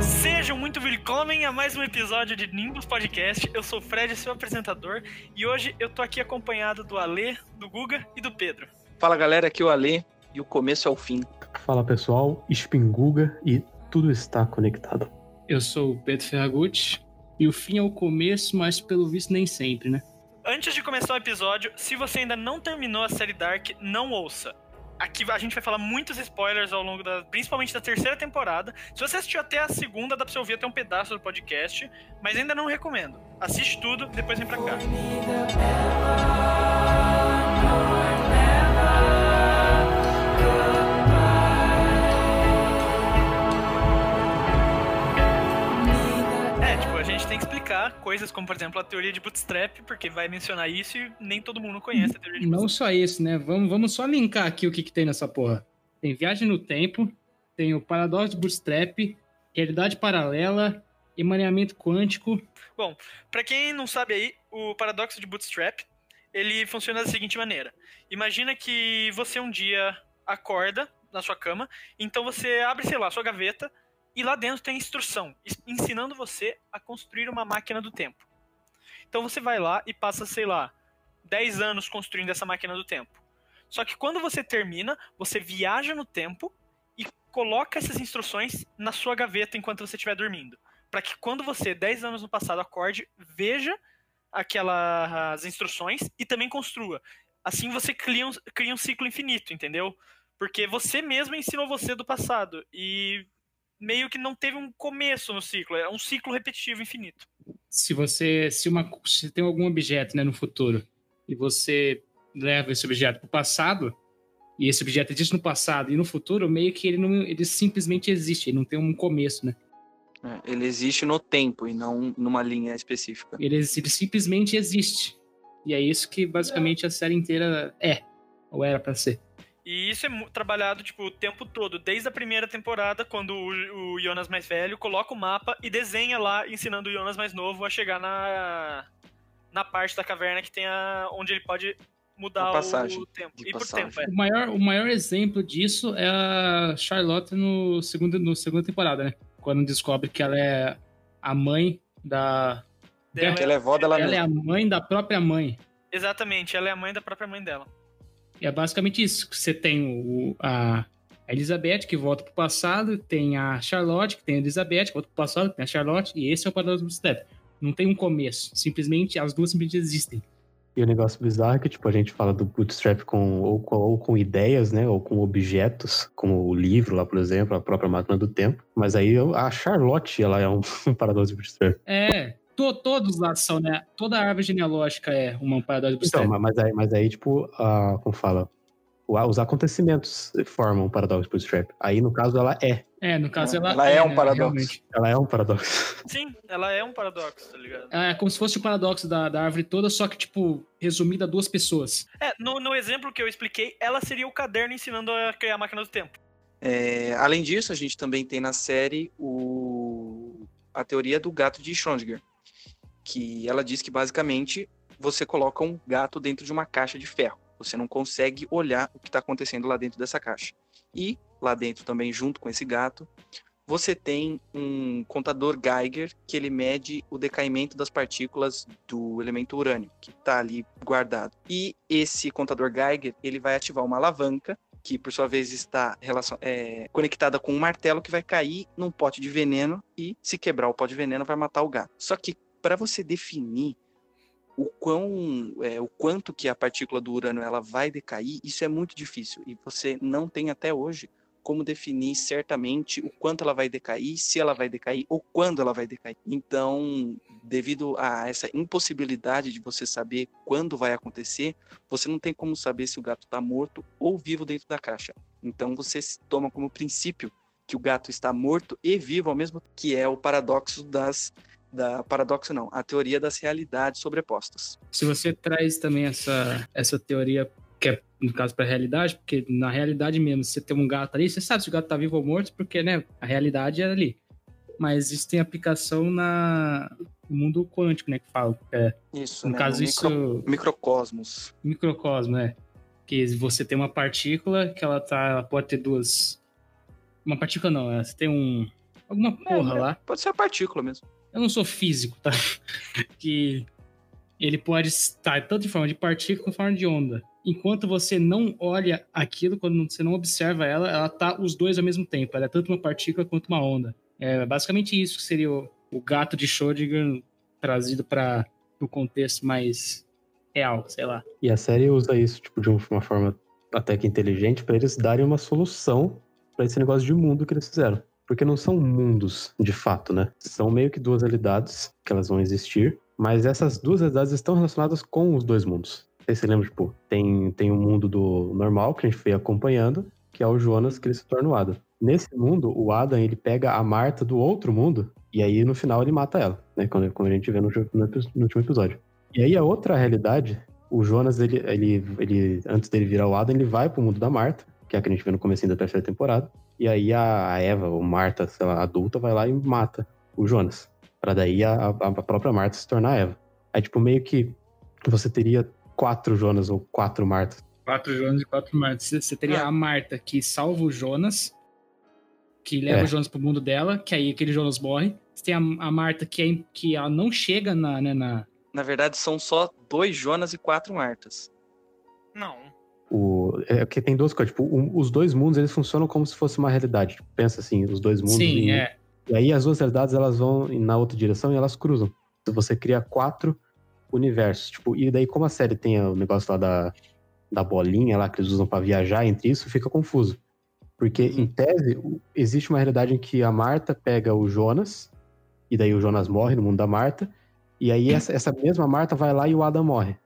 Sejam muito willkommen a mais um episódio de Nimbus Podcast. Eu sou o Fred, seu apresentador, e hoje eu tô aqui acompanhado do Alê, do Guga e do Pedro. Fala galera, aqui é o Ale e o começo é o fim. Fala pessoal, Spinguga e tudo está conectado. Eu sou o Pedro Ferragutti e o fim é o começo, mas pelo visto nem sempre, né? Antes de começar o episódio, se você ainda não terminou a série Dark, não ouça. Aqui a gente vai falar muitos spoilers ao longo da. principalmente da terceira temporada. Se você assistiu até a segunda, dá pra você ouvir até um pedaço do podcast, mas ainda não recomendo. Assiste tudo, depois vem pra cá. Explicar coisas como, por exemplo, a teoria de bootstrap, porque vai mencionar isso e nem todo mundo conhece a teoria de Não bootstrap. só isso, né? Vamos, vamos só linkar aqui o que, que tem nessa porra. Tem viagem no tempo, tem o paradoxo de Bootstrap, realidade paralela, emaranhamento quântico. Pra quem não sabe aí, o paradoxo de bootstrap, ele funciona da seguinte maneira. Imagina que você um dia acorda na sua cama, então você abre, sei lá, sua gaveta e lá dentro tem instrução, ensinando você a construir uma máquina do tempo. Então você vai lá e passa, sei lá, 10 anos construindo essa máquina do tempo. Só que quando você termina, você viaja no tempo e coloca essas instruções na sua gaveta enquanto você estiver dormindo para que quando você, 10 anos no passado, acorde, veja aquelas instruções e também construa. Assim você cria um, cria um ciclo infinito, entendeu? Porque você mesmo ensinou você do passado e meio que não teve um começo no ciclo, é um ciclo repetitivo infinito. Se você. Se, uma, se tem algum objeto né, no futuro e você leva esse objeto para o passado, e esse objeto existe no passado e no futuro, meio que ele, não, ele simplesmente existe, ele não tem um começo, né? É, Ele existe no tempo e não numa linha específica. Ele, ele simplesmente existe. E é isso que basicamente a série inteira é. Ou era pra ser. E isso é trabalhado tipo o tempo todo, desde a primeira temporada, quando o, o Jonas mais velho coloca o mapa e desenha lá, ensinando o Jonas mais novo a chegar na na parte da caverna que tem a onde ele pode mudar A passagem o tempo. E por tempo, é. O maior, o maior exemplo disso é a Charlotte no segundo, no segunda temporada, né? Quando descobre que ela é a mãe da. Dela ela é vó dela Ela é a mãe da própria mãe. Exatamente, ela é a mãe da própria mãe dela. E é basicamente isso. Você tem o, a, a Elizabeth, que volta pro passado, tem a Charlotte, que tem a Elizabeth, que volta pro passado, tem a Charlotte, e esse é o paradoxo do Step. Não tem um começo. Simplesmente, as duas simplesmente existem. E o negócio bizarro é que, tipo, a gente fala do bootstrap com ou, com ou com ideias, né? Ou com objetos, como o livro lá, por exemplo, a própria máquina do tempo. Mas aí a Charlotte, ela é um, um paradoxo de bootstrap. É, to, todos lá são, né? Toda a árvore genealógica é uma paradoxo do Então, mas aí, mas aí tipo, a, como fala? Os acontecimentos formam um paradoxo bootstrap. Aí, no caso, ela é. É, no caso ela, Ela é um né, paradoxo. realmente. Ela é um paradoxo. Sim, ela é um paradoxo, tá ligado? É como se fosse o paradoxo da, da árvore toda, só que, tipo, resumido a duas pessoas. É, no, no exemplo que eu expliquei, ela seria o caderno ensinando a criar a máquina do tempo. É, além disso, a gente também tem na série o, a teoria do gato de Schrödinger, que ela diz que basicamente você coloca um gato dentro de uma caixa de ferro. Você não consegue olhar o que está acontecendo lá dentro dessa caixa. E lá dentro também, junto com esse gato, você tem um contador Geiger que ele mede o decaimento das partículas do elemento urânio, que está ali guardado. E esse contador Geiger ele vai ativar uma alavanca que por sua vez está relacion- é, conectada com um martelo que vai cair num pote de veneno e se quebrar o pote de veneno vai matar o gato. Só que para você definir o quão é, o quanto que a partícula do urânio ela vai decair, isso é muito difícil e você não tem até hoje como definir certamente o quanto ela vai decair, se ela vai decair ou quando ela vai decair. Então, devido a essa impossibilidade de você saber quando vai acontecer, você não tem como saber se o gato está morto ou vivo dentro da caixa. Então, você toma como princípio que o gato está morto e vivo ao mesmo que é o paradoxo das da paradoxo não, a teoria das realidades sobrepostas. Se você traz também essa, essa teoria, que é, no caso, para a realidade, porque na realidade mesmo, se você tem um gato ali, você sabe se o gato tá vivo ou morto, porque, né, a realidade é ali. mas isso tem aplicação na, no mundo quântico, né? Que fala. É, Isso, no né? caso, isso. micro- microcosmos. microcosmo, né? Que você tem uma partícula que ela tá. Ela pode ter duas. Uma partícula não, é, você tem um. Alguma porra É, lá. Pode ser a partícula mesmo. Eu não sou físico, tá? que ele pode estar tanto em forma de partícula como em forma de onda. Enquanto você não olha aquilo, quando você não observa ela, ela tá os dois ao mesmo tempo. Ela é tanto uma partícula quanto uma onda. É basicamente isso que seria o, o gato de Schrödinger trazido para o contexto mais real, sei lá. E a série usa isso, tipo, de uma forma até que inteligente, pra eles darem uma solução pra esse negócio de mundo que eles fizeram. Porque não são mundos, de fato, né? São meio que duas realidades que elas vão existir, mas essas duas realidades estão relacionadas com os dois mundos. Sei se você lembra, tipo, tem, tem um mundo do normal que a gente foi acompanhando, que é o Jonas que ele se torna o Adam. Nesse mundo, o Adam, ele pega a Marta do outro mundo, e aí no final ele mata ela, né? Quando, como a gente vê no, no, no último episódio. E aí a outra realidade, o Jonas, ele, ele, ele, antes dele virar o Adam, ele vai pro mundo da Marta, que é a que a gente vê no começo da terceira temporada. E aí a, Eva, ou Marta, sei lá, adulta, vai lá e mata o Jonas. Pra daí a, a- própria Marta se tornar a Eva. Aí, tipo, meio que você teria quatro Jonas ou quatro Martas. Quatro Jonas e quatro Martas. Você- Você teria Ah. a Marta que salva o Jonas, que leva É. o Jonas pro mundo dela, que aí aquele Jonas morre. Você tem a, a Marta que, é, que ela não chega na, né, na. Na verdade, são só dois Jonas e quatro Martas. Não. O, é que tem duas coisas. Tipo, um- os dois mundos, eles funcionam como se fosse uma realidade. Tipo, pensa assim, os dois mundos. Sim, em- é. E aí as duas realidades, elas vão na outra direção e elas cruzam. Então você cria quatro universos. Tipo, e daí como a série tem o negócio lá da, da bolinha lá que eles usam pra viajar entre isso, fica confuso. Porque, em tese, o- existe uma realidade em que a Marta pega o Jonas, e daí o Jonas morre no mundo da Marta, e aí essa, essa mesma Marta vai lá e o Adam morre.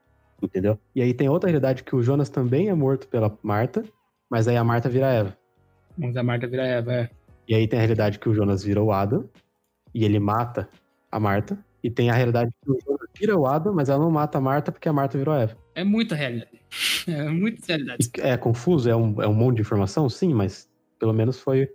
Entendeu? E aí tem outra realidade que o Jonas também é morto pela Marta, mas aí a Marta vira Eva. Mundo da Marta vira Eva, é. E aí tem a realidade que o Jonas vira o Adam e ele mata a Marta. E tem a realidade que o Jonas vira o Adam, mas ela não mata a Marta porque a Marta virou a Eva. É muita realidade. É muita realidade. E É confuso, é um, é um monte de informação, sim, mas pelo menos foi.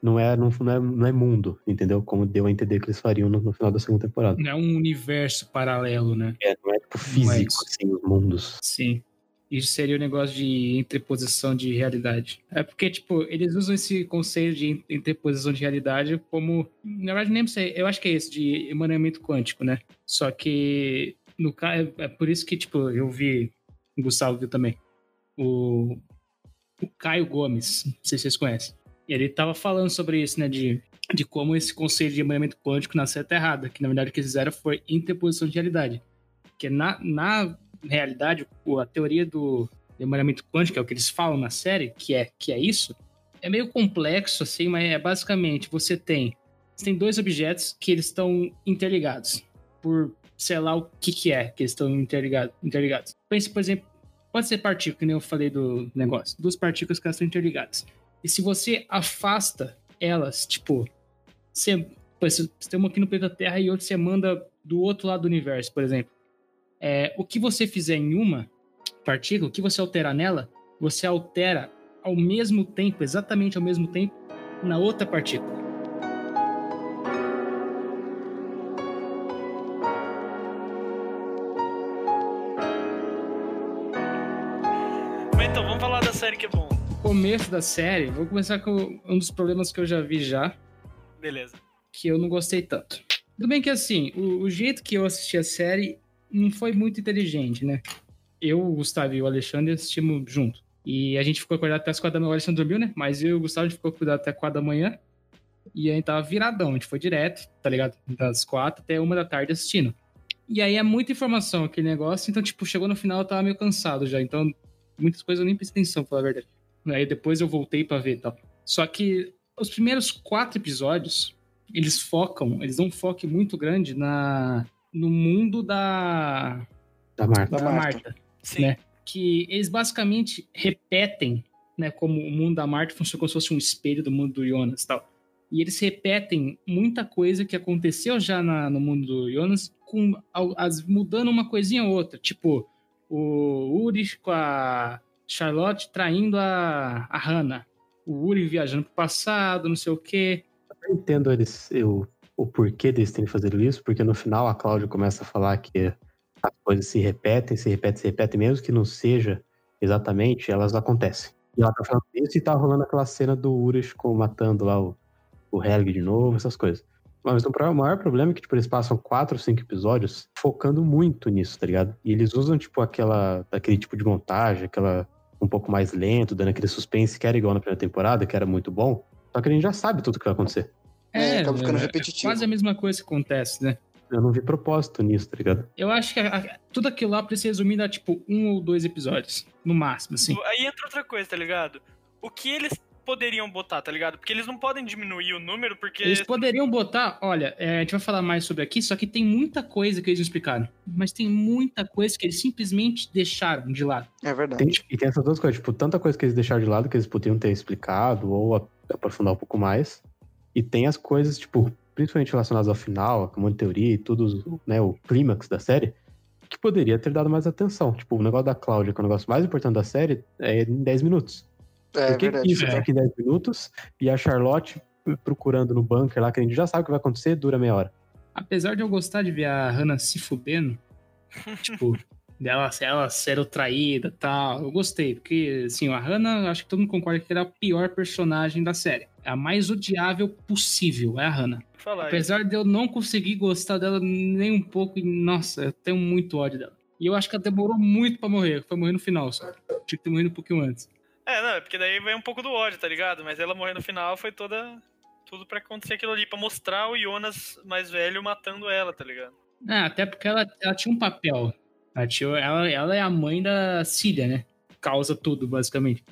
Não é, não, não é, não é mundo, entendeu? Como deu a entender que eles fariam no, no final da segunda temporada. Não é um universo paralelo, né? É, não é tipo físico, isso. assim, os mundos. Sim. Isso seria o negócio de interposição de realidade. É porque, tipo, eles usam esse conceito de interposição de realidade como. Na verdade, nem sei. Eu acho que é isso, de emaranhamento quântico, né? Só que. No caso, é por isso que, tipo, eu vi. O Gustavo viu também. O, o Caio Gomes. Não sei se vocês conhecem. Ele tava falando sobre isso, né? De, de como esse conceito de emaranhamento quântico nasceu até errado. Que na verdade o que eles fizeram foi interposição de realidade. Porque na, na realidade, a teoria do emaranhamento quântico, é o que eles falam na série, que é, que é isso, é meio complexo, assim, mas é basicamente, você tem, você tem dois objetos que eles estão interligados, por sei lá o que que é que eles estão interligados. interligados. Pense, por exemplo, pode ser partícula, que nem eu falei do negócio, duas partículas que elas estão interligadas. E se você afasta elas, tipo, você, você tem uma aqui no planeta Terra e outra você manda do outro lado do universo, por exemplo. É, o que você fizer em uma partícula, o que você alterar nela, você altera ao mesmo tempo, exatamente ao mesmo tempo, na outra partícula. Começo da série, vou começar com um dos problemas que eu já vi já, Beleza. que eu não gostei tanto. Tudo bem que assim, o, o jeito que eu assisti a série não foi muito inteligente, né? Eu, o Gustavo e o Alexandre assistimos junto. E a gente ficou acordado até as quatro da manhã. O Alexandre dormiu, né? Mas eu e o Gustavo a gente ficou acordado até quatro da manhã. E a gente tava viradão. A gente foi direto, tá ligado? Das quatro até uma da tarde assistindo. E aí é muita informação aquele negócio. Então, tipo, chegou no final eu tava meio cansado já. Então, muitas coisas eu nem prestei atenção, pra falar a verdade. Aí depois eu voltei pra ver e tal. Só que os primeiros quatro episódios, eles focam, eles dão um foco muito grande na no mundo da, Da Marta. da, Da Marta. Sim. Né? Que eles basicamente repetem, né, como o mundo da Marta funciona como se fosse um espelho do mundo do Jonas e tal. E eles repetem muita coisa que aconteceu já na- no mundo do Jonas, com, as, mudando uma coisinha ou outra. Tipo, o Uri com a Charlotte traindo a, a Hannah. O Uri viajando pro passado, não sei o quê. até entendo eles, eu, o porquê deles terem fazido isso, porque no final a Cláudia começa a falar que as coisas se repetem, se repetem, se repetem, mesmo que não seja exatamente, elas acontecem. E ela tá falando isso e tá rolando aquela cena do Urish com, matando lá o, o Helg de novo, essas coisas. Mas o pro- o maior problema é que, tipo, eles passam quatro cinco episódios focando muito nisso, tá ligado? E eles usam, tipo, aquela, aquele tipo de montagem, aquela um pouco mais lento, dando aquele suspense que era igual na primeira temporada, que era muito bom. Só que a gente já sabe tudo o que vai acontecer. É, acaba ficando é repetitivo. quase a mesma coisa que acontece, né? Eu não vi propósito nisso, tá ligado? Eu acho que a- a- tudo aquilo lá precisa ser resumido a, tipo, um ou dois episódios. No máximo, assim. Aí entra outra coisa, tá ligado? O que eles poderiam botar, tá ligado? Porque eles não podem diminuir o número, porque. Eles poderiam botar, olha, é, a gente vai falar mais sobre aqui, só que tem muita coisa que eles não explicaram. Mas tem muita coisa que eles simplesmente deixaram de lado. É verdade. Tem- e tem essas duas coisas, tipo, tanta coisa que eles deixaram de lado que eles podiam ter explicado ou aprofundar um pouco mais. E tem as coisas, tipo, principalmente relacionadas ao final, com um monte de teoria e tudo, né, o clímax da série, que poderia ter dado mais atenção. Tipo, o negócio da Cláudia, que é o negócio mais importante da série, é em 10 minutos. É Por que, verdade. isso É. tá aqui em 10 minutos e a Charlotte procurando no bunker lá, que a gente já sabe o que vai acontecer, dura meia hora? Apesar de eu gostar de ver a Hannah se fudendo, tipo, dela ela ser traída e tal, eu gostei, porque, assim, a Hannah, acho que todo mundo concorda que ela é a pior personagem da série. É a mais odiável possível, é a Hannah. Falar isso. Apesar de eu não conseguir gostar dela nem um pouco, e, nossa, eu tenho muito ódio dela. E eu acho que ela demorou muito pra morrer, foi morrer no final só. Tinha que ter morrido um pouquinho antes. É, não, é porque daí vem um pouco do ódio, tá ligado? Mas ela morrer no final foi toda. Tudo pra acontecer aquilo ali, pra mostrar o Jonas mais velho matando ela, tá ligado? Ah, até porque ela, ela tinha um papel. Ela, tinha- ela, ela é a mãe da Cília, né? Causa tudo, basicamente.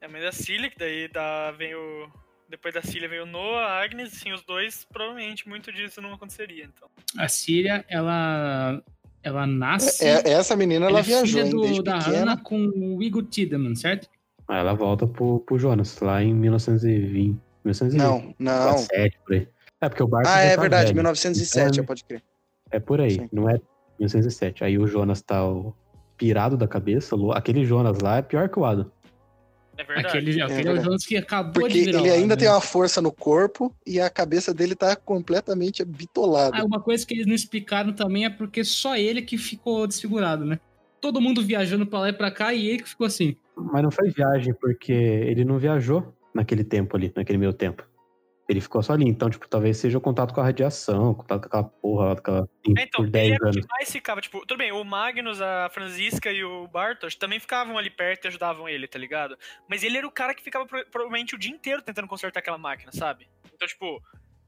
É a mãe da Cilia, que daí dá, vem o. Depois da Cilia veio o Noah, a Agnes, assim, os dois, provavelmente muito disso não aconteceria, então. A Cília, ela. Ela nasce. É- essa menina, ela, é viajou, filha do, desde da pequena. Hannah com o Igor Tideman, certo? Aí ela volta pro, pro Jonas, lá em 1920. 1920. Não, não. 17, por aí. É, porque o Bart Ah, é tá verdade, velho. 1907, Então, pode crer. É por aí, Sim. não é 1907. Aí o Jonas tá o pirado da cabeça. Aquele Jonas lá é pior que o Adam. É verdade. Aquele, aquele é o. Jonas que acabou Porque de virar. ele ainda né? tem uma força no corpo e a cabeça dele tá completamente bitolada. Ah, uma coisa que eles não explicaram também é porque só ele que ficou desfigurado, né? Todo mundo viajando pra lá e pra cá e ele que ficou assim. Mas não foi viagem, porque ele não viajou naquele tempo ali, naquele meio tempo. Ele ficou só ali. Então, tipo, talvez seja o contato com a radiação, contato com aquela porra lá, aquela, É, então, por ele 10 era o anos. que mais ficava, tipo, tudo bem, o Magnus, a Franziska e o Bartosz também ficavam ali perto e ajudavam ele, tá ligado? Mas ele era o cara que ficava pro- provavelmente o dia inteiro tentando consertar aquela máquina, sabe? Então, tipo,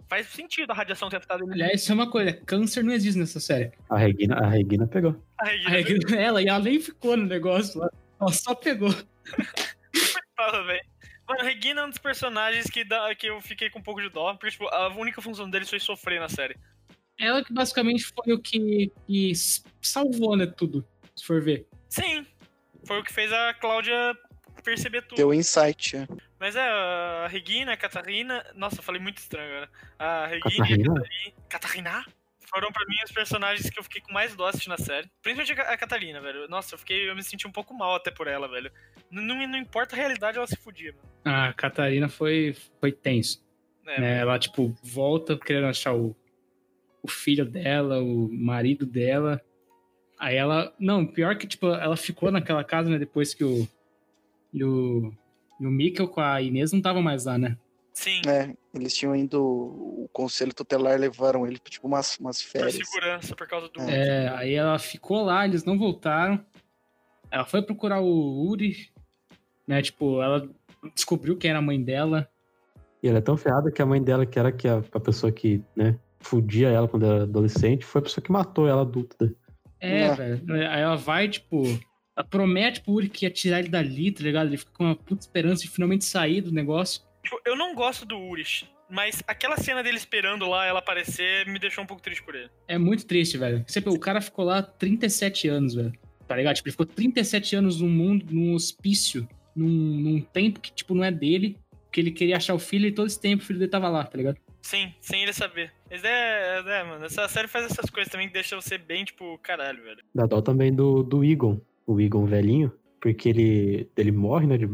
faz sentido a radiação ter afetado ele. Aliás, isso é uma coisa, câncer não existe nessa série. A Regina, a Regina pegou. A A Regina regra é ela, e ela nem ficou no negócio lá. Ela só pegou. fala, velho. Mano, a Regina é um dos personagens que, dá, que eu fiquei com um pouco de dó, porque, tipo, a única função deles foi sofrer na série. Ela que basicamente foi o que, que salvou, né, tudo, se for ver. Sim, foi o que fez a Cláudia perceber tudo. Deu insight. é. Mas é, a Regina, a Catarina. Nossa, eu falei muito estranho agora. A Regina e a Catarina? Catarina. Foram pra mim os personagens que eu fiquei com mais dó assistindo a série. Principalmente a Ca- a Catarina, velho. Nossa, eu fiquei. Eu me senti um pouco mal até por ela, velho. Não, não, não importa a realidade, ela se fudia, mano. A Catarina foi, foi tenso. É, né? Ela, tipo, volta querendo achar o, o filho dela, o marido dela. Aí ela. Não, pior que, tipo, ela ficou naquela casa, né? Depois que o. E o, e o Mikkel com a Inês não estavam mais lá, né? Sim, É, eles tinham ido. O conselho tutelar levaram ele, tipo, umas, umas por férias. segurança, por causa do. É, aí ela ficou lá, eles não voltaram. Ela foi procurar o Uri, né? Tipo, ela descobriu quem era a mãe dela. E ela é tão ferrada que a mãe dela, que era que a, a pessoa que, né, fudia ela quando era adolescente, foi a pessoa que matou ela adulta. É, Ah. velho. Aí ela vai, tipo. Ela promete pro Uri que ia tirar ele dali, tá ligado? Ele fica com uma puta esperança de finalmente sair do negócio. Tipo, eu não gosto do Urish, mas aquela cena dele esperando lá ela aparecer me deixou um pouco triste por ele. É muito triste, velho. Você, o cara ficou lá 37 anos, velho. Tá ligado? Tipo, ele ficou 37 anos num mundo, num hospício, num, num tempo que, tipo, não é dele. Que ele queria achar o filho e todo esse tempo o filho dele tava lá, tá ligado? Sim, sem ele saber. Mas é, é, mano, essa série faz essas coisas também que deixam você bem, tipo, caralho, velho. Dá dó também do, do Egon, o Egon velhinho, porque ele, ele morre, né, de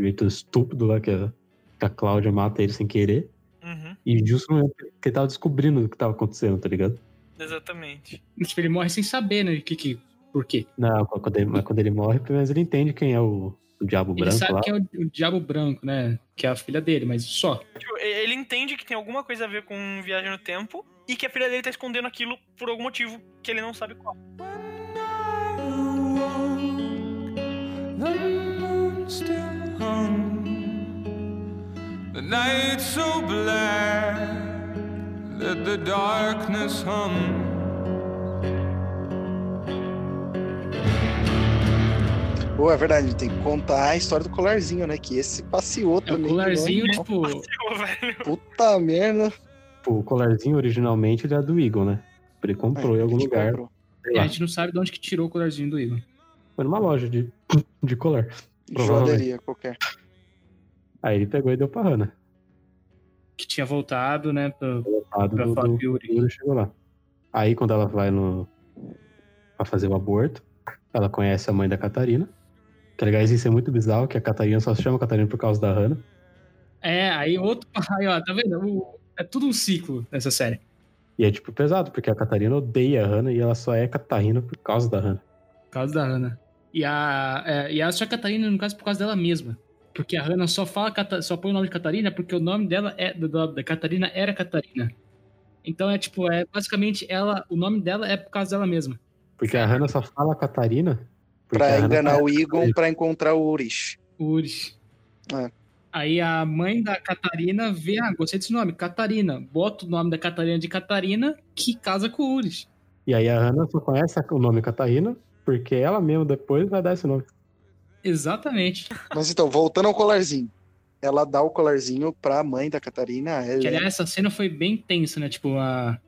de jeito estúpido lá, que a, que a Cláudia mata ele sem querer. Uhum, E justo no momento que ele tava descobrindo o que tava acontecendo, tá ligado? exatamente. Tipo, ele morre sem saber, né? Que, que, por quê. Não, quando ele, mas quando ele morre, pelo menos ele entende quem é o, o Diabo Ele Branco sabe lá. que é o, o Diabo Branco, né? Que é a filha dele, mas só. Tipo, ele entende que tem alguma coisa a ver com viagem no tempo e que a filha dele tá escondendo aquilo por algum motivo que ele não sabe qual. The moon still hung. The night so black that the darkness hung. Pô, é verdade, a gente tem que contar a história do colarzinho, né? Que esse passeou É o também. colarzinho, né? tipo. Pô. Puta merda. Tipo, o colarzinho originalmente ele é do Eagle, né? Ele comprou em algum lugar. E a gente não sabe de onde que tirou o colarzinho do Igor. Foi numa loja de, de colar. Joalheria qualquer. Aí ele pegou e deu pra Hannah. Que tinha voltado, né? Pra, Lado pra do, falar do, chegou lá. Aí quando ela vai no. pra fazer o aborto, ela conhece a mãe da Catarina. Que aliás, isso é muito bizarro, que a Catarina só se chama Catarina por causa da Hannah. É, aí outro. Aí, ó, tá vendo? É tudo um ciclo nessa série. E é tipo pesado, porque a Catarina odeia a Hannah e ela só é Catarina por causa da Hannah. Por causa da Hannah. E a, é, e a sua Catarina, no caso, por causa dela mesma. Porque a Hannah só fala, só põe o nome de Catarina porque o nome dela é da, da Catarina era Catarina. Então é tipo, é basicamente ela, o nome dela é por causa dela mesma. Porque a Hannah só fala Catarina. Pra enganar o Egon pra encontrar o Urish. Uri. É. Aí a mãe da Catarina vê, ah, gostei desse nome, Catarina. Bota o nome da Catarina de Catarina, que casa com o Uri. E aí a Hannah só conhece o nome Catarina, porque ela mesma depois vai dar esse nome. Exatamente. Mas então, voltando ao colarzinho. Ela dá o colarzinho pra mãe da Catarina. a Que, aliás, essa cena foi bem tensa, né? Tipo, a,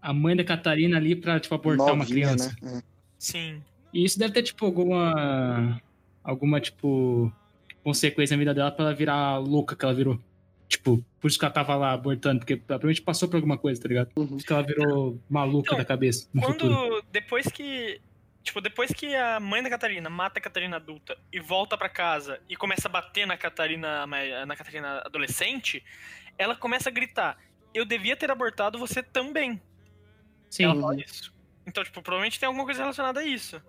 a mãe da Catarina ali pra, tipo, abortar uma novinha, criança. né? Sim. E isso deve ter, tipo, alguma. Alguma, tipo. Consequência na vida dela pra ela virar a louca que ela virou. Tipo, por isso que ela tava lá abortando, porque provavelmente passou por alguma coisa, tá ligado? Uhum. Por isso que ela virou maluca Então, da cabeça no futuro. Quando. Depois que. Tipo, depois que a mãe da Catarina mata a Catarina adulta e volta pra casa e começa a bater na Catarina, na Catarina adolescente, ela começa a gritar: Eu devia ter abortado você também. Sim. Ela fala isso. Então, tipo, provavelmente tem alguma coisa relacionada a isso.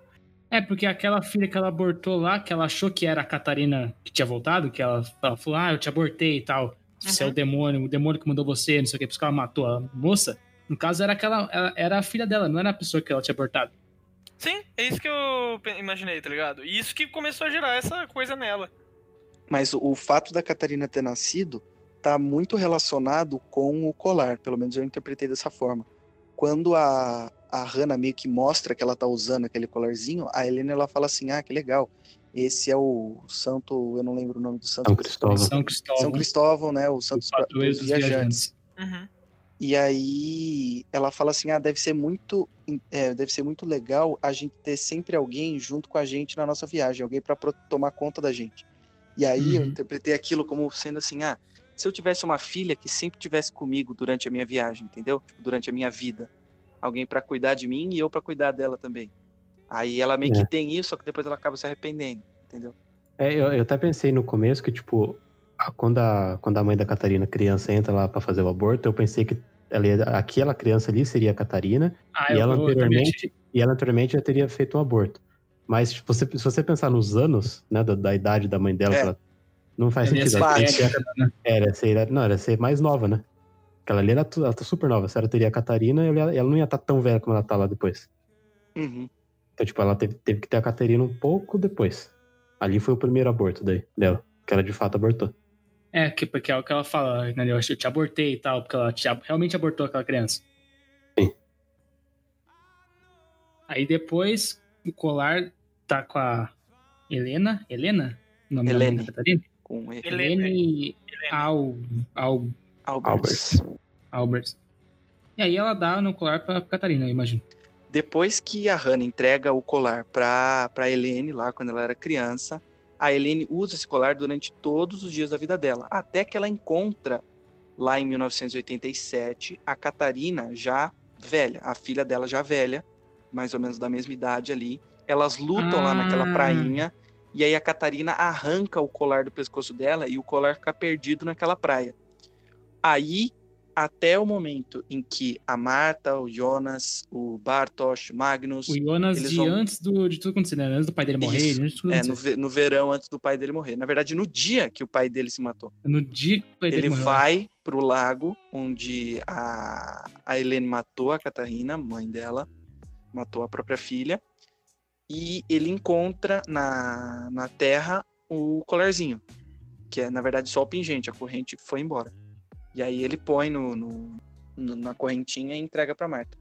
É, porque aquela filha que ela abortou lá, que ela achou que era a Catarina que tinha voltado, que ela, ela falou, ah, eu te abortei e tal. Você é o Uhum. demônio, o demônio que mandou você, não sei o que, por isso que ela matou a moça. No caso, era aquela. ela- Era a filha dela, não era a pessoa que ela tinha abortado. Sim, é isso que eu imaginei, tá ligado? E isso que começou a gerar essa coisa nela. Mas o, fato da Catarina ter nascido tá muito relacionado com o colar. Pelo menos eu interpretei dessa forma. Quando a, a Hannah meio que mostra que ela tá usando aquele colarzinho, a Helena ela fala assim: ah, que legal. Esse é o santo, eu não lembro o nome do santo. São Cristóvão. São Cristóvão. São Cristóvão, né? O santo dos viajantes. Uhum. E aí ela fala assim: ah, deve ser muito, é, deve ser muito legal a gente ter sempre alguém junto com a gente na nossa viagem, alguém para tomar conta da gente. E aí eu Uhum. interpretei aquilo como sendo assim: ah, Se eu tivesse uma filha que sempre tivesse comigo durante a minha viagem, entendeu? Tipo, Durante a minha vida. Alguém pra cuidar de mim e eu pra cuidar dela também. Aí ela meio É. que tem isso, só que depois ela acaba se arrependendo, entendeu? É, eu, eu até pensei no começo que, tipo, quando a, quando a mãe da Catarina, criança, entra lá pra fazer o aborto, eu pensei que ela ia- aquela criança ali seria a Catarina Ah, e ela anteriormente e ela anteriormente já teria feito um aborto. Mas se você, se você pensar nos anos, né, da, da idade da mãe dela, É. ela- não faz Ela ia sentido. ser Ela teria, velha, era, ser, não, era ser mais nova, né? Aquela ali era, ela tá super nova. Se ela teria a Catarina, ela, ela não ia estar tão velha como ela tá lá depois. uhum. Então, tipo, ela teve, teve que ter a Catarina um pouco depois. Ali foi o primeiro aborto daí, dela. Que ela de fato abortou. É, que, porque é o que ela fala, né? Eu te abortei e tal, porque ela te, realmente abortou aquela criança. Sim. Aí depois o colar tá com a Helena. Helena? O nome Helene. da Catarina? Com ele. Helene. Helene Al, Al, Albert. Albert. E aí ela dá no colar pra Catarina, eu imagino. Depois que a Hannah entrega o colar pra, pra Helene, lá quando ela era criança, a Helene usa esse colar durante todos os dias da vida dela, até que ela encontra, lá em 1987, a Catarina já velha, a filha dela já velha, mais ou menos da mesma idade ali. Elas lutam lá naquela Ah. prainha, e aí a Catarina arranca o colar do pescoço dela e o colar fica perdido naquela praia. Aí, até o momento em que a Marta, o Jonas, o Bartosz, o Magnus, O Jonas Eles de vão- antes do, de tudo acontecer, né? Antes do pai dele morrer, antes de tudo é, no, ve- no verão antes do pai dele morrer. Na verdade, no dia que o pai dele se matou. No dia que o pai dele Ele morreu. vai pro lago onde a, a Helene matou a Catarina, mãe dela, matou a própria filha, e ele encontra na, na terra o colarzinho, que é na verdade só o pingente, a corrente foi embora. E aí ele põe no, no- no- na correntinha e entrega pra Marta.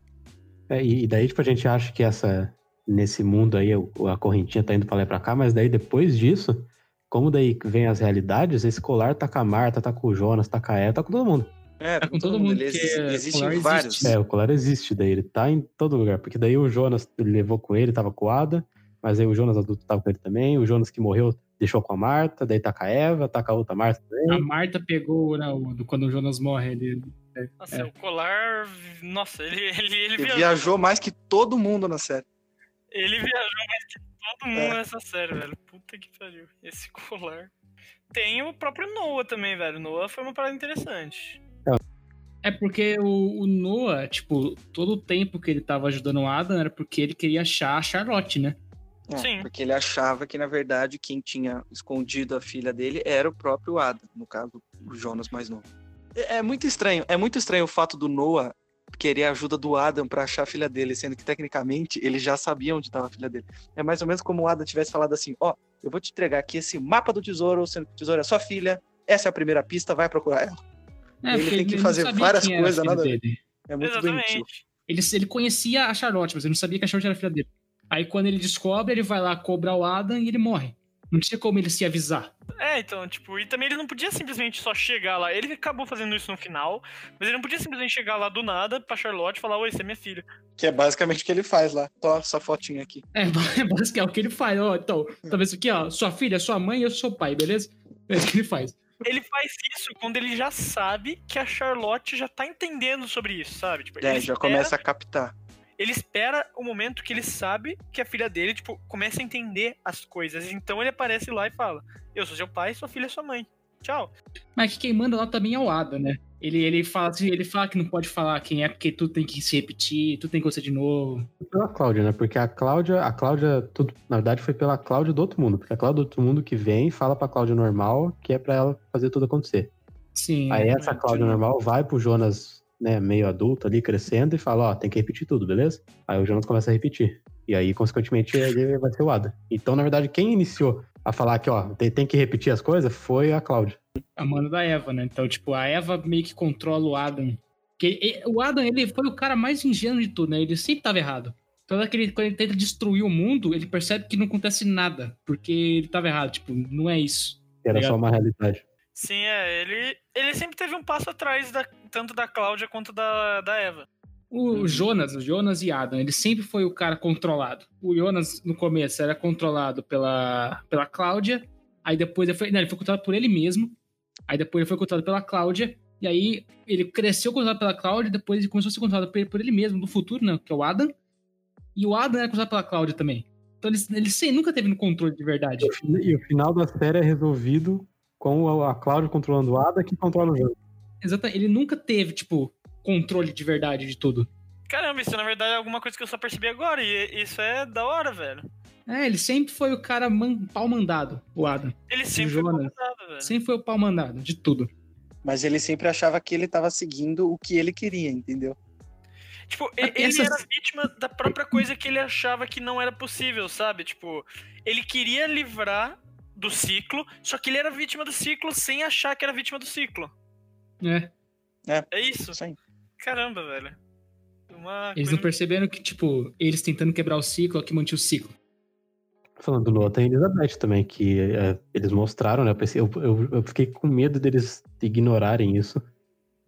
É, e daí, tipo, a gente acha que essa. Nesse mundo aí, a correntinha tá indo pra lá e pra cá, mas daí depois disso, como daí vem as realidades, esse colar tá com a Marta, tá com o Jonas, tá com a Eva, tá com todo mundo. É, Tá com todo mundo, Ele porque exi- o existem vários. existe. É, o colar existe daí, ele tá em todo lugar. Porque daí o Jonas ele levou com ele, tava com o Ada, mas aí o Jonas adulto tava com ele também, o Jonas que morreu deixou com a Marta, daí tá com a Eva, tá com a outra Marta também. A Marta pegou, né, quando o Jonas morre, ele... Nossa, É. o colar. Nossa, ele, ele, ele, Ele viajou. viajou mais que todo mundo na série. Ele viajou mais que todo mundo É. nessa série, velho. Puta que pariu. Esse colar. Tem o próprio Noah também, velho. Noah foi uma parada interessante. É porque o, o Noah, tipo, todo o tempo que ele tava ajudando o Adam era porque ele queria achar a Charlotte, né? É, Sim. Porque ele achava que, na verdade, quem tinha escondido a filha dele era o próprio Adam, no caso, o Jonas mais novo. É, é muito estranho, é muito estranho o fato do Noah querer a ajuda do Adam pra achar a filha dele, sendo que, tecnicamente, ele já sabia onde estava a filha dele. É mais ou menos como o Adam tivesse falado assim, ó, eu vou te entregar aqui esse mapa do tesouro, sendo que o tesouro é sua filha, essa é a primeira pista, vai procurar ela. É, Ele tem que não fazer várias coisas, nada dele. É muito doentio. Exatamente. Ele, ele conhecia a Charlotte, mas ele não sabia que a Charlotte era a filha dele. Aí quando ele descobre, ele vai lá cobrar o Adam e ele morre. Não tinha como ele se avisar. É, então, tipo, e também ele não podia simplesmente só chegar lá. Ele acabou fazendo isso no final, mas ele não podia simplesmente chegar lá do nada pra Charlotte e falar, oi, você é minha filha. Que é basicamente o que ele faz lá. Ó, essa fotinha aqui. É, é basicamente é o que ele faz. Ó, então, tá vendo isso aqui, ó? Sua filha, sua mãe e eu sou pai, beleza? É isso que ele faz. Ele faz isso quando ele já sabe que a Charlotte já tá entendendo sobre isso, sabe? Tipo, É, ele já espera- começa a captar. Ele espera o momento que ele sabe que a filha dele, tipo, começa a entender as coisas. Então ele aparece lá e fala: Eu sou seu pai, sua filha é sua mãe. Tchau. Mas que quem manda lá também é o Adam, né? Ele, ele, fala, assim, ele fala que não pode falar quem é, porque tudo tem que se repetir, tudo tem que acontecer de novo. Pela Cláudia, né? Porque a Cláudia, a Cláudia, tudo, na verdade, foi pela Cláudia do outro mundo. Porque a Cláudia do outro mundo que vem fala pra Cláudia normal que é pra ela fazer tudo acontecer. Sim. Aí essa. Cláudia normal vai pro Jonas, né, meio adulto ali, crescendo, e fala, ó, tem que repetir tudo, beleza? Aí o Jonas começa a repetir. E aí, consequentemente, ele vai ser o Ada. Então, na verdade, quem iniciou a falar que, ó, tem, tem que repetir as coisas foi a Cláudia. A mãe da Eva, né? Então, tipo, a Eva meio que controla o Adam. Que, e- o Adam, ele foi o cara mais ingênuo de tudo, né? Ele sempre tava errado. Toda aquele, quando ele tenta destruir o mundo, ele percebe que não acontece nada. Porque ele tava errado. Tipo, não é isso. Era Obrigado. só uma realidade. Sim, é. Ele, ele sempre teve um passo atrás, da, tanto da Cláudia quanto da, da Eva. O. Jonas, o Jonas e Adam, ele sempre foi o cara controlado. O Jonas, no começo, era controlado pela, pela Cláudia. Aí depois ele foi, não, ele foi controlado por ele mesmo. Aí depois ele foi controlado pela Cláudia. E aí ele cresceu controlado pela Cláudia. Depois ele começou a ser controlado por ele, por ele mesmo, no futuro, né? Que é o Adam. E o Adam era controlado pela Cláudia também. Então ele, ele sem- nunca teve no controle de verdade. E o final da série é resolvido com a Cláudia controlando o Ada que controla o jogo. Exatamente. Ele nunca teve, tipo, controle de verdade de tudo. Caramba, isso na verdade é alguma coisa que eu só percebi agora. E isso é da hora, velho. É, ele sempre foi o cara man, pau mandado, o Adam. Ele sempre foi Jonas. comandado, velho. Sempre foi o pau mandado, de tudo. Mas ele sempre achava que ele tava seguindo o que ele queria, entendeu? Tipo, É e- que ele era vítima da própria coisa que ele achava que não era possível, sabe? Tipo, ele queria livrar do ciclo, só que ele era vítima do ciclo sem achar que era vítima do ciclo. É. É isso? Isso aí. Caramba, velho. Uma Eles não perceberam que, tipo, eles tentando quebrar o ciclo é o que mantinha o ciclo. Falando do Noah, tem a Elizabeth também, que é, eles mostraram, né? Eu, pensei, eu, eu, eu fiquei com medo deles ignorarem isso.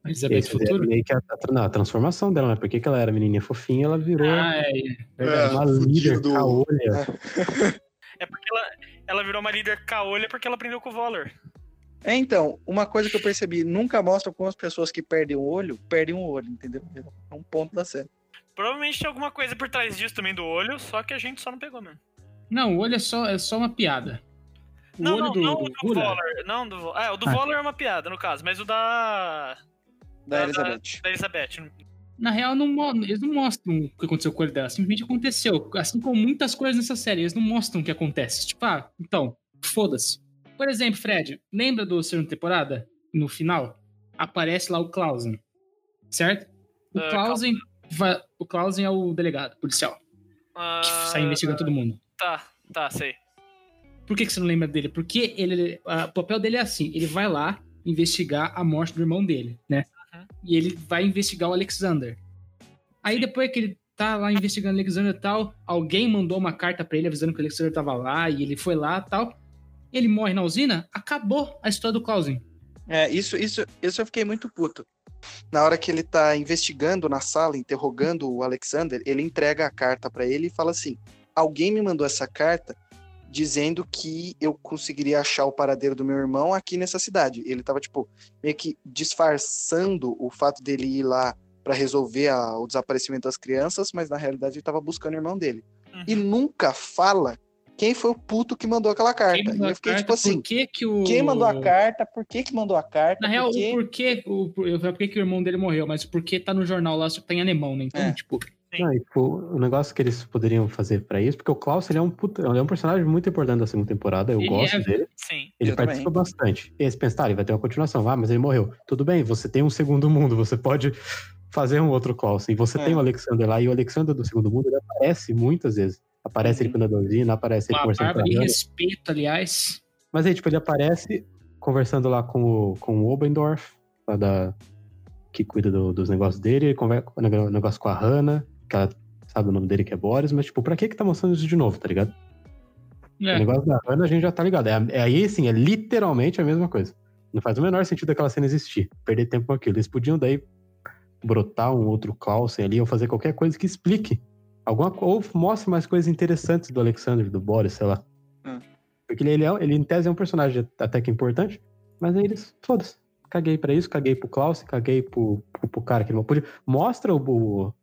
A Eles Elizabeth Futuro? meio que a, a- a transformação dela, né? Porque que ela era menininha fofinha, ela virou Ah, é. é uma fudido líder do- caolha. É porque ela, ela virou uma líder caolha porque ela aprendeu com o Valor. É, então, uma coisa que eu percebi, nunca mostra como as pessoas que perdem o olho, perdem o olho, entendeu? É um ponto da série. Provavelmente tem alguma coisa por trás disso também do olho, só que a gente só não pegou mesmo. Não, o olho é só, é só uma piada. O não, olho não, do, não do o do Valor. Não, do, é, o do Ah. Valor é uma piada, no caso, mas o da. Da Elizabeth. da Elizabeth. Na real, não, eles não mostram o que aconteceu com ele dela. Simplesmente aconteceu. Assim como muitas coisas nessa série, eles não mostram o que acontece. Tipo, ah, então, foda-se. Por exemplo, Fred, lembra do segunda temporada? No final, aparece lá o Clausen. Certo? O Ah, Clausen, o Clausen é o delegado policial. Ah, Que sai investigando todo mundo. Tá, tá, sei. Por que, que você não lembra dele? Porque ele, a- o papel dele é assim: ele vai lá investigar a morte do irmão dele, né? Uhum. E ele vai investigar o Alexander. Aí Sim. depois que ele tá lá investigando o Alexander e tal, alguém mandou uma carta pra ele avisando que o Alexander tava lá e ele foi lá e tal. Ele morre na usina, acabou a história do Clausen. É, isso, isso, isso eu fiquei muito puto. Na hora que ele tá investigando na sala, interrogando o Alexander, ele entrega a carta pra ele e fala assim: Alguém me mandou essa carta dizendo que eu conseguiria achar o paradeiro do meu irmão aqui nessa cidade. Ele tava, tipo, meio que disfarçando o fato dele ir lá pra resolver a- o desaparecimento das crianças, mas na realidade ele tava buscando o irmão dele. Uhum. E nunca fala quem foi o puto que mandou aquela carta. Quem mandou e a eu fiquei, carta, tipo assim, por que que o... quem mandou a carta? Por que que mandou a carta? Na real, Por o porquê, o, por- por que que o irmão dele morreu, mas o porquê tá no jornal lá, só que tá em alemão, né? Então, É. tipo, tipo, o negócio que eles poderiam fazer pra isso, porque o Klaus ele é um puta, ele é um personagem muito importante da segunda temporada, eu Ele gosto é- dele. Sim. Ele Eu participa também. bastante. E aí você pensa, tá, ele vai ter uma continuação, ah, mas ele morreu. Tudo bem, você tem um segundo mundo, você pode fazer um outro Klaus. E você É. tem o Alexander lá, e o Alexander do segundo mundo ele aparece muitas vezes. Aparece ele Uhum. quando a Dorina, aparece ele uma conversando com barba a de Hannah. respeito, aliás. Mas aí, tipo, ele aparece conversando lá com o, com o Obendorf, lá da, que cuida do- dos negócios dele, ele conversa com o negócio com a Hannah, que ela sabe o nome dele que é Boris, mas, tipo, pra que que tá mostrando isso de novo, tá ligado? O É. negócio da Hannah a gente já tá ligado. É, é aí, sim, é literalmente a mesma coisa. Não faz o menor sentido aquela cena existir. Perder tempo com aquilo. Eles podiam daí brotar um outro Clausen ali ou fazer qualquer coisa que explique. Alguma, ou mostre mais coisas interessantes do Alexander, do Boris, sei lá. Hum. Porque ele, ele, é, ele, em tese, é um personagem até que importante, mas aí eles, foda-se. Caguei pra isso, caguei pro Klaus, caguei pro, pro, pro cara que ele não podia. Mostra o, o,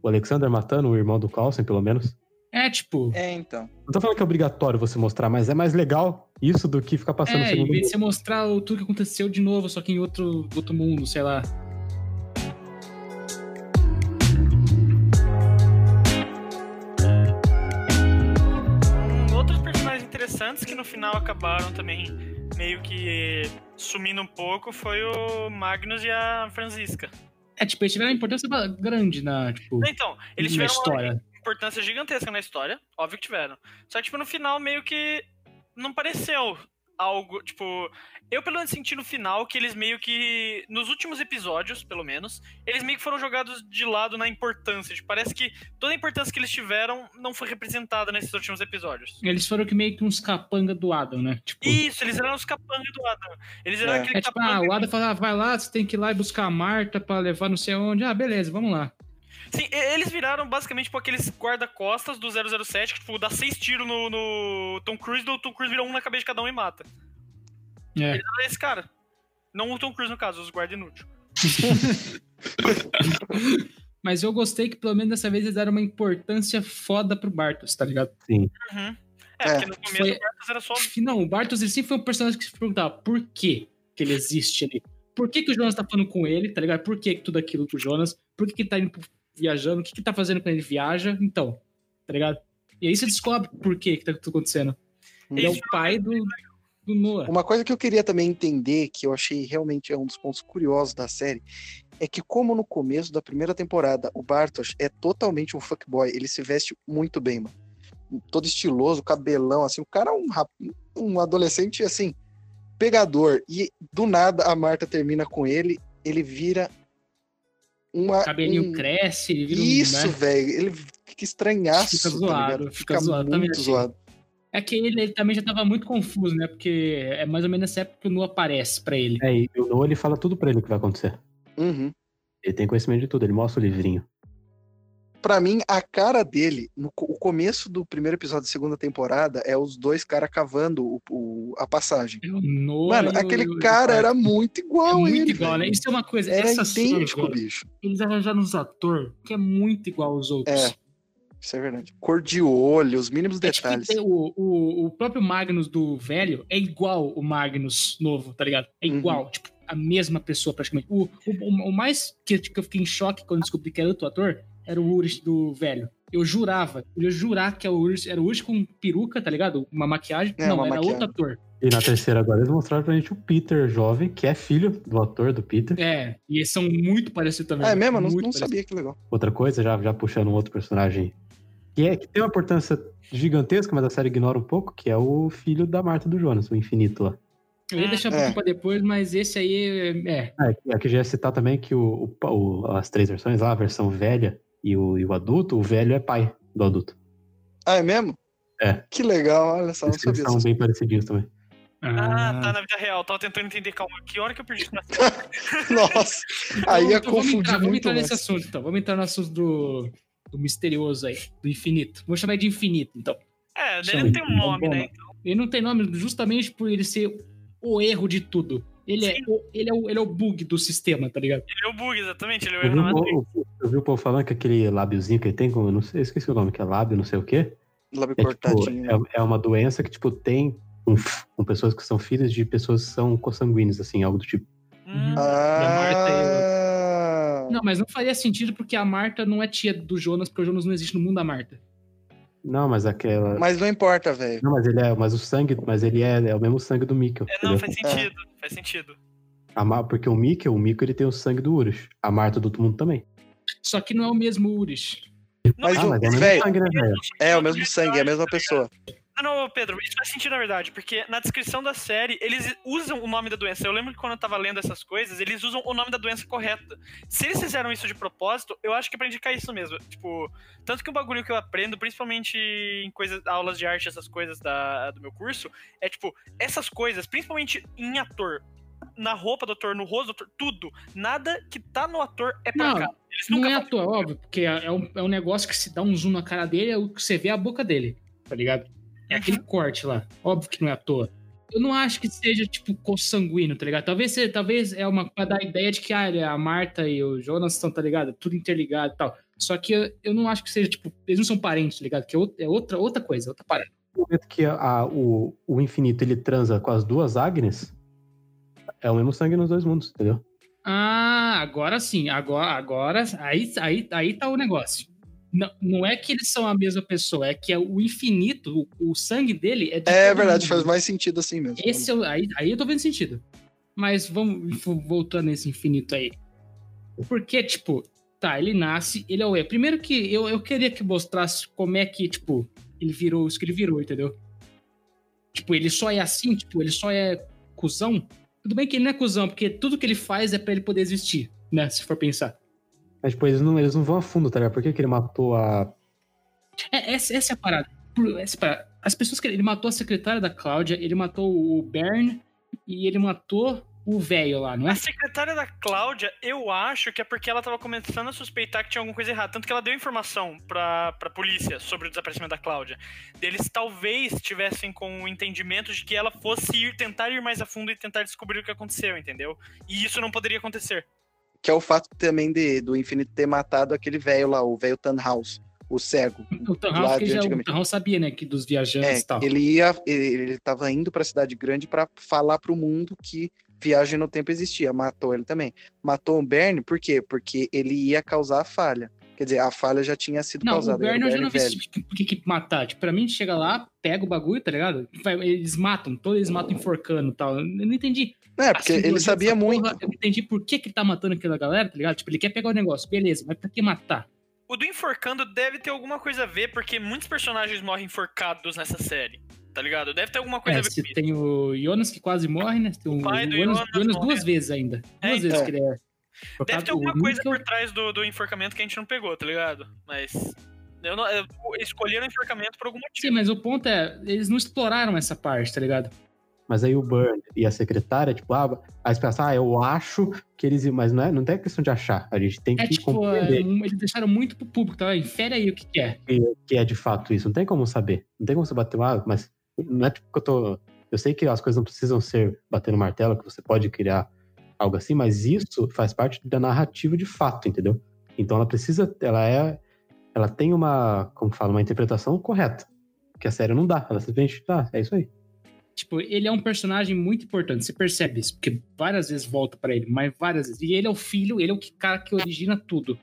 o Alexander matando o irmão do Clausen, pelo menos. É, tipo, É, então. Não tô falando que é obrigatório você mostrar, mas é mais legal isso do que ficar passando é, em segundo vez de você mostrar o, tudo que aconteceu de novo, só que em outro, outro mundo, sei lá. Final acabaram também meio que sumindo um pouco foi o Magnus e a Francisca. É, tipo, eles tiveram uma importância grande na, tipo, Então, eles tiveram uma história. importância gigantesca na história, óbvio que tiveram. Só que, tipo, no final meio que não pareceu algo, tipo... Eu, pelo menos, senti no final que eles meio que... Nos últimos episódios, pelo menos, eles meio que foram jogados de lado na importância. Tipo, parece que toda a importância que eles tiveram não foi representada nesses últimos episódios. Eles foram que meio que uns capanga do Adam, né? Tipo, Isso, eles eram os capangas do Adam. Eles eram É. aquele é tipo, capanga... ah, o Adam fala, ah, vai lá, você tem que ir lá e buscar a Marta pra levar não sei aonde. Ah, beleza, vamos lá. Sim, eles viraram basicamente tipo aqueles guarda-costas do 007, que tipo, dá seis tiros no, no Tom Cruise, e o Tom Cruise vira um na cabeça de cada um e mata. É. Eles eram esse cara. Não o Tom Cruise, no caso, os guarda inútil. Mas eu gostei que pelo menos dessa vez eles deram uma importância foda pro Bartos, tá ligado? Uhum. É, É, porque no começo foi- o Bartos era só. Não, o Bartos ele sempre foi um personagem que se perguntava por que que ele existe ali. Por que, que o Jonas tá falando com ele, tá ligado? Por que que tudo aquilo com o Jonas? Por que, que ele tá indo pro- viajando? O que, que tá fazendo quando ele viaja? Então, tá ligado? E aí você descobre por que que tá tudo acontecendo. Ele é o pai do, do Noah. Uma coisa que eu queria também entender, que eu achei realmente é um dos pontos curiosos da série, é que como no começo da primeira temporada o Bartosz é totalmente um fuckboy, ele se veste muito bem, mano. Todo estiloso, cabelão, assim, o cara é um, rap- um adolescente, assim, pegador. E do nada a Marta termina com ele, ele vira uma... O cabelinho um- cresce, ele vira um, Isso, né? velho, ele fica estranhaço, Fica tá zoado, ligado? fica zoado, também muito achei. zoado. É que ele, ele também já tava muito confuso, né? Porque é mais ou menos nessa época que o Noah aparece pra ele. É, e o Noah ele fala tudo pra ele o que vai acontecer. Uhum. Ele tem conhecimento de tudo, ele mostra o livrinho. Pra mim, a cara dele, no o começo do primeiro episódio da segunda temporada, é os dois caras cavando o- o- a passagem. É Mano, aquele e o cara Bartos. era muito É igual a muito ele. igual, né? velho. Isso é uma coisa. Era essa idêntico, Sorgo, bicho. eles arranjaram uns atores que é muito igual aos outros. É, Isso é verdade. Cor de olho, os mínimos É tipo, detalhes. o, o, o próprio Magnus do velho é igual o Magnus novo, tá ligado? É Uhum. igual. Tipo, a mesma pessoa, praticamente. O, o, o mais que, que eu fiquei em choque quando descobri que era outro ator era o Urich do velho. Eu jurava, eu ia jurar que era o Urich, era o com peruca, tá ligado? Uma maquiagem. É, Não, uma era maquiagem. outro ator. E na terceira agora eles mostraram pra gente o Peter jovem, que é filho do ator do Peter. É, e eles são muito parecidos também. Ah, é mesmo? Não, não sabia que legal. Outra coisa, já, já puxando um outro personagem que, é, que tem uma importância gigantesca, mas a série ignora um pouco, que é o filho da Marta do Jonas, o Infinito lá. Eu ia deixar um É. pra depois, mas esse aí é. É, que- aqui já ia citar também que o, o- o- as três versões lá, a versão velha e o, e o adulto, o velho é pai do adulto. Ah, é mesmo? É. Que legal, olha só, não eles sabia são bem parecidinhos também. Ah, tá na vida real. Tava tentando entender, calma, que hora que eu perdi Nossa, aí ia Então, vamos confundir entrar, Vamos entrar nesse mais. assunto, então. Vamos entrar no assunto do, do misterioso aí, do infinito. Vou chamar de infinito, então. É, ele não tem um nome, né? Ele não tem nome justamente por ele ser o erro de tudo. Ele é, ele, é o, ele é o bug do sistema, tá ligado? Ele é o bug, exatamente. Ele é o Eu vi, o povo- eu vi o povo falando que aquele lábiozinho que ele tem, como, eu não sei, esqueci o nome, que é lábio, não sei o quê. Lábio É, tipo, cortadinho. né? é, é uma doença que, tipo, tem com, com pessoas que são filhas de pessoas que são consanguíneas, assim, algo do tipo. Hum, Ah, Não, mas não faria sentido porque a Marta não é tia do Jonas, porque o Jonas não existe no mundo da Marta. Não, mas aquela. mas não importa, velho. Não, mas ele é. Mas o sangue, mas ele é, é o mesmo sangue do Mikkel. é, não, faz sentido. Faz sentido. A Ma- porque o Mikkel, o Mikkel ele tem o sangue do Urus. A Marta do outro mundo também. Só que não é o mesmo. Não, Mas ah, o- mas é o mesmo sangue, né, velho? É o mesmo sangue, é a mesma pessoa. Ah, não, Pedro, isso faz sentido na verdade, porque na descrição da série eles usam o nome da doença. Eu lembro que quando eu tava lendo essas coisas, eles usam o nome da doença correta. Se eles fizeram isso de propósito, eu acho que é pra indicar isso mesmo. Tipo, tanto que um bagulho que eu aprendo, principalmente em coisas, aulas de arte, essas coisas da, do meu curso, é tipo, essas coisas, principalmente em ator, na roupa do ator, no rosto do ator, tudo, nada que tá no ator é pra Não, cá. Não é toa, óbvio, porque é é um, é um negócio que se dá um zoom na cara dele, é o que você vê a boca dele, tá ligado? É aquele corte lá. Óbvio que não é à toa. Eu não acho que seja, tipo, consanguíneo, tá ligado? Talvez, seja- talvez é uma pra dar a ideia de que ah, a Marta e o Jonas estão, tá ligado? Tudo interligado e tal. Só que eu, eu não acho que seja, tipo, eles não são parentes, tá ligado? Que é outra, é outra, outra coisa, outra parada. No momento que a- o, o infinito ele transa com as duas Agnes, é o mesmo sangue nos dois mundos, entendeu? Ah, agora sim. Agora, agora aí, aí, aí tá o negócio. Não, não é que eles são a mesma pessoa, é que é o infinito, o, o sangue dele é É verdade, mundo. faz mais sentido assim mesmo. Esse é o- aí, aí eu tô vendo sentido. Mas vamos voltando nesse infinito aí. Porque, tipo, tá, ele nasce, ele é o E. Primeiro que eu, eu queria que mostrasse como é que, tipo, ele virou isso que ele virou, entendeu? Tipo, ele só é assim, tipo, ele só é cuzão. Tudo bem que ele não é cuzão, porque tudo que ele faz é pra ele poder existir, né? Se for pensar. Mas, tipo, eles não, eles não vão a fundo, tá ligado? Por que, que ele matou a. É, essa, essa é a parada. Por- essa é a parada. As pessoas que ele matou a secretária da Cláudia, ele matou o Bern e ele matou o velho lá, não é? A secretária da Cláudia, eu acho que é porque ela tava começando a suspeitar que tinha alguma coisa errada. Tanto que ela deu informação pra, pra polícia sobre o desaparecimento da Cláudia. Eles talvez tivessem com o entendimento de que ela fosse ir tentar ir mais a fundo e tentar descobrir o que aconteceu, entendeu? E isso não poderia acontecer. Que é o fato também de, do Infinito ter matado aquele velho lá, o velho Tannhaus, o cego. O Tan Lá House, que de já, o antigamente. Tan House sabia, né, que dos viajantes É, e tal. ele ia, ele, ele tava indo pra cidade grande pra falar pro mundo que viagem no tempo existia. Matou ele também. Matou o Bern, por quê? Porque ele ia causar a falha. Quer dizer, a falha já tinha sido Não, o causada. era Bern eu já não vi se- por que que matar. Tipo, pra mim, chega lá, pega o bagulho, tá ligado? Eles matam, todos eles matam enforcando e tal. Eu não entendi. É, porque ele simbologia sabia muito. porra, eu não entendi por que que ele tá matando aquela galera, tá ligado? Tipo, ele quer pegar o negócio, beleza, mas pra que matar? O do enforcando deve ter alguma coisa a ver, porque muitos personagens morrem enforcados nessa série. Tá ligado? Deve ter alguma coisa É, a ver você com isso. tem o Jonas que quase morre, né? Tem o, pai do o Jonas, Jonas Jonas morre. duas vezes ainda. É, Duas vezes então. que ele é. Por Deve ter alguma coisa por trás do, do enforcamento que a gente não pegou, tá ligado? Mas. Eu não, eu escolheram o enforcamento por algum motivo. Sim, mas o ponto é, eles não exploraram essa parte, tá ligado? Mas aí o Burn e a secretária, tipo, ah, aí você pensa, ah, eu acho que eles. Mas não é, não tem questão de achar. A gente tem É que tipo, é, compreender eles deixaram muito pro público, tá? Infere aí o que, que é. que, que é de fato isso. Não tem como saber. Não tem como você bater ah, mas não é tipo que eu tô. Eu sei que as coisas não precisam ser batendo martelo, que você pode criar algo assim, mas isso faz parte da narrativa de fato, entendeu? Então ela precisa, ela é, ela tem uma, como fala, uma interpretação correta, que a série não dá. Ela simplesmente, tá, é isso aí. Tipo, ele é um personagem muito importante, você percebe isso, porque várias vezes volta pra ele, mas várias vezes. E ele é o filho, ele é o cara que origina tudo.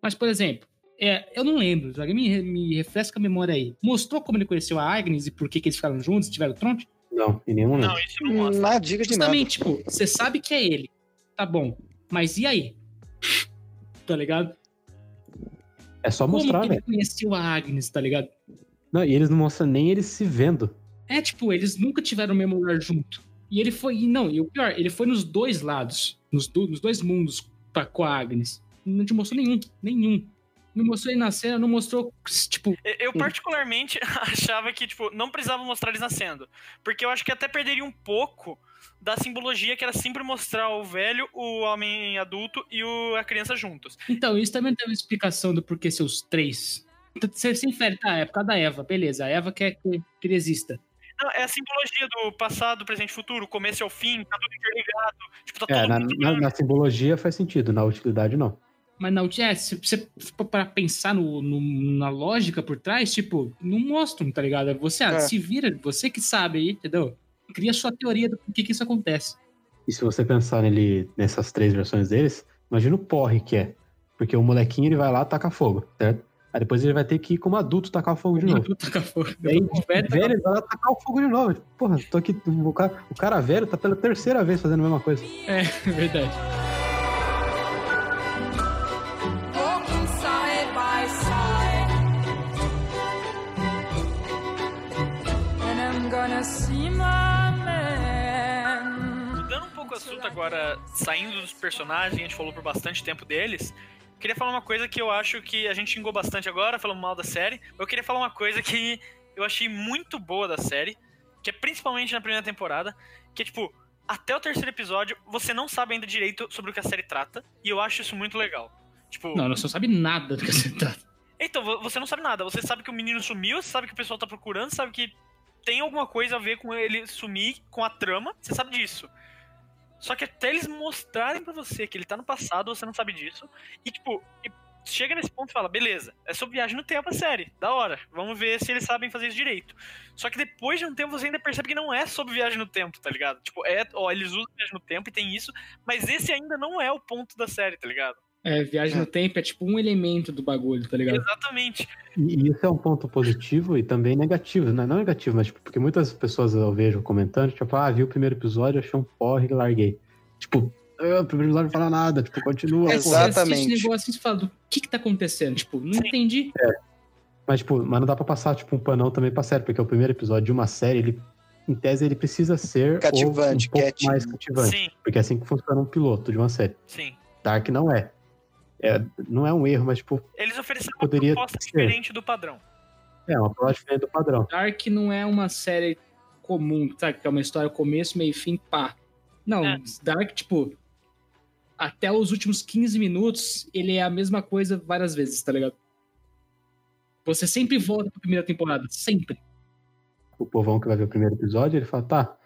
Mas, por exemplo, é, eu não lembro, alguém me, me refresca a memória aí. Mostrou como ele conheceu a Agnes e por que, que eles ficaram juntos, tiveram tronte? Não, em nenhum Não, momento. isso não mostra. Na dica de nada. Justamente, tipo, você sabe que é ele. Tá bom. Mas e aí? Tá ligado? É só Como mostrar, que ele velho. conheceu a Agnes, tá ligado? Não, E eles não mostram nem eles se vendo. É, tipo, eles nunca tiveram o mesmo lugar junto. E ele foi. e Não, e o pior, ele foi nos dois lados. Nos, do- nos dois mundos pra, com a Agnes. Não te mostrou nenhum. Nenhum. Não mostrou ele na cena, não mostrou. Tipo, Eu- particularmente achava que, tipo, não precisava mostrar eles nascendo. Porque eu acho que até perderia um pouco da simbologia que era sempre mostrar o velho, o homem adulto e o, a criança juntos. Então, isso também tem uma explicação do porquê seus três. Então, Você se infere, tá, é por causa da Eva, beleza. A Eva quer que, que ele exista. Não, é a simbologia do passado, presente e futuro, começo ao fim, tá tudo interligado. Tipo, tá É, todo na, mundo na- na simbologia faz sentido, na utilidade não. Mas não, é, se você for para pensar no, no- na lógica por trás, tipo, não mostram, tá ligado? Você ah, É. se vira, você que sabe aí, entendeu? Cria sua teoria do porquê que isso acontece. E se você pensar nele, nessas três versões deles, imagina o porre que é. Porque o molequinho ele vai lá tacar fogo, certo? Aí depois ele vai ter que ir como adulto tacar fogo de novo. Taca fogo. E aí, tacar velho, ele vai lá tacar o fogo de novo. Porra, tô aqui. O cara, o cara velho tá pela terceira vez fazendo a mesma coisa. É, é verdade. Mudando um pouco o assunto agora, saindo dos personagens, a gente falou por bastante tempo deles. Queria falar uma coisa que eu acho que a gente xingou bastante agora, falando mal da série. Eu queria falar uma coisa que eu achei muito boa da série, que é principalmente na primeira temporada, que é tipo, até o terceiro episódio, você não sabe ainda direito sobre o que a série trata, e eu acho isso muito legal. Tipo, Não, não só sabe nada do que você trata. então, vo- você não sabe nada. Você sabe que o menino sumiu, você sabe que o pessoal tá procurando, sabe que tem alguma coisa a ver com ele sumir, com a trama, você sabe disso. Só que até eles mostrarem pra você que ele tá no passado, você não sabe disso. E, tipo, chega nesse ponto e fala, beleza, é sobre viagem no tempo a série, da hora. Vamos ver se eles sabem fazer isso direito. Só que depois de um tempo você ainda percebe que não é sobre viagem no tempo, tá ligado? Tipo, é, ó, eles usam viagem no tempo e tem isso, mas esse ainda não é o ponto da série, tá ligado? É, viagem no tempo é tipo um elemento do bagulho, tá ligado? Exatamente. E isso é um ponto positivo e também negativo, né? Não negativo, mas tipo, porque muitas pessoas eu vejo comentando, tipo, ah, vi o primeiro episódio, achei um porre e larguei. Tipo, ah, o primeiro episódio não fala nada, tipo, continua. É, assiste Exatamente. esse negócio e você fala, o que que tá acontecendo? Tipo, não Sim. entendi. Mas, tipo, mas não dá pra passar, tipo, um panão também pra série, porque o primeiro episódio de uma série, ele, em tese, ele precisa ser Cativante, um pouco catchy. mais cativante. Sim, Porque é assim que funciona um piloto de uma série. sim. Dark não é. É, não é um erro, mas, tipo, Eles ofereceram Poderia uma proposta ser. diferente do padrão. é uma prova diferente do padrão. Dark não é uma série comum, sabe? Que é uma história começo, meio e fim, pá. Não, É. Dark, tipo, até os últimos 15 minutos, ele é a mesma coisa várias vezes, tá ligado? Você sempre volta pra primeira temporada, sempre. O povão que vai ver o primeiro episódio, ele fala, tá,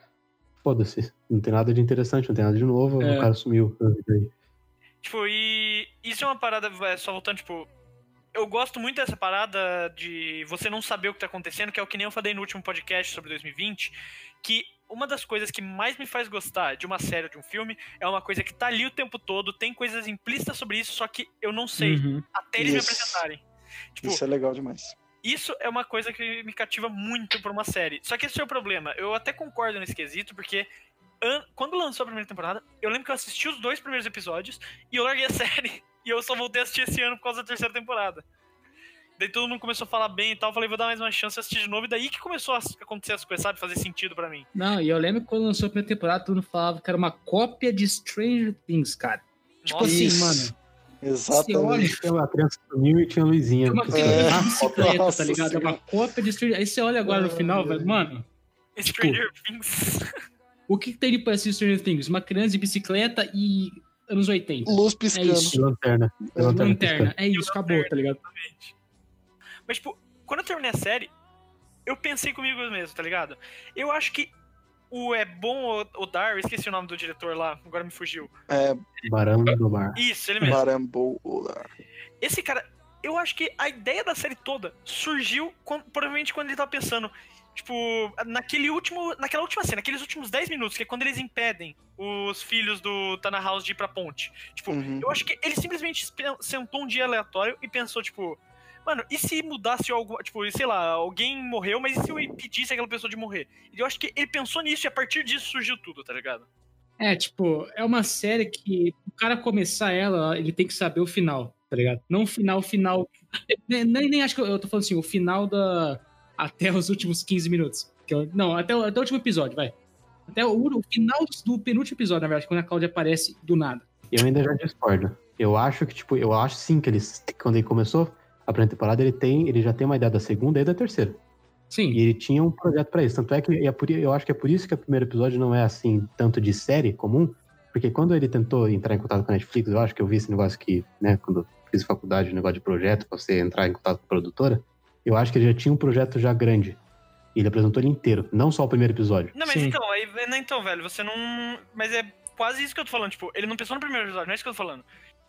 foda-se, não tem nada de interessante, não tem nada de novo, É. o cara sumiu. Tipo, e isso é uma parada, é, só voltando, tipo, eu gosto muito dessa parada de você não saber o que tá acontecendo, que é o que nem eu falei no último podcast sobre 2020, que uma das coisas que mais me faz gostar de uma série ou de um filme é uma coisa que tá ali o tempo todo, tem coisas implícitas sobre isso, só que eu não sei, Uhum. até eles me Isso. apresentarem. Tipo, Isso é legal demais. isso é uma coisa que me cativa muito por uma série. Só que esse é o problema. Eu até concordo nesse quesito, porque quando lançou a primeira temporada, eu lembro que eu assisti os dois primeiros episódios e eu larguei a série. E eu só voltei a assistir esse ano por causa da terceira temporada. Daí todo mundo começou a falar bem e tal. eu Falei, vou dar mais uma chance de assistir de novo. E daí que começou a acontecer as coisas, sabe? Fazer sentido pra mim. Não, e eu lembro que quando lançou a primeira temporada, todo mundo falava que era uma cópia de Stranger Things, cara. Tipo Nossa, assim, Isso. mano, Exatamente. a criança sumiu e tinha a Luizinha. é uma Tipo, criança É. tá Nossa ligado? É uma cópia de Stranger Aí você olha agora no final, velho, mano, Stranger Things. O que, tem de parecido Stranger Things? Uma criança de bicicleta e anos 80. Luz É piscando. isso. de lanterna. Lanterna Lanterna. É isso, acabou, tá ligado? Exatamente. Mas, tipo, quando eu terminei a série, eu pensei comigo mesmo, tá ligado? Eu acho que o É Bom Odar, eu esqueci o nome do diretor lá, agora me fugiu. É, Barão do Mar. Isso, ele mesmo. Barambola. Esse cara, eu acho que a ideia da série toda surgiu quando- provavelmente quando ele tava pensando, Tipo, naquele último. Naquela última cena, aqueles últimos 10 minutos, que é quando eles impedem os filhos do Tana House de ir pra ponte. Tipo, Uhum. eu acho que ele simplesmente sentou um dia aleatório e pensou, tipo. Mano, e se mudasse algo. Tipo, sei lá, alguém morreu, mas e se eu impedisse aquela pessoa de morrer? E eu acho que ele pensou nisso e a partir disso surgiu tudo, tá ligado? É, tipo, é uma série que o cara começar ela, ele tem que saber o final, tá ligado? Não o final, final. Nem, nem, nem acho que eu, eu tô falando assim, o final da. Até os últimos 15 minutos. Não, até, o- até o último episódio, vai. Até o, o final do, penúltimo episódio, na verdade, quando a Cláudia aparece do nada. Eu ainda já discordo. Eu acho que, tipo, eu acho sim que eles, quando ele começou a primeira temporada, ele tem, ele já tem uma ideia da segunda e da terceira. Sim. E ele tinha um projeto pra isso. Tanto é que é por- eu acho que é por isso que o primeiro episódio não é assim, tanto de série comum. Porque quando ele tentou entrar em contato com a Netflix, eu acho que eu vi esse negócio que, né, quando eu fiz faculdade, o negócio de projeto, pra você entrar em contato com a produtora, eu acho que ele já tinha um projeto já grande. E ele apresentou ele inteiro, não só o primeiro episódio. Não, mas Sim. então, aí, então, velho, você não. Mas é quase isso que eu tô falando, tipo, ele não pensou no primeiro episódio, não é isso que eu tô falando.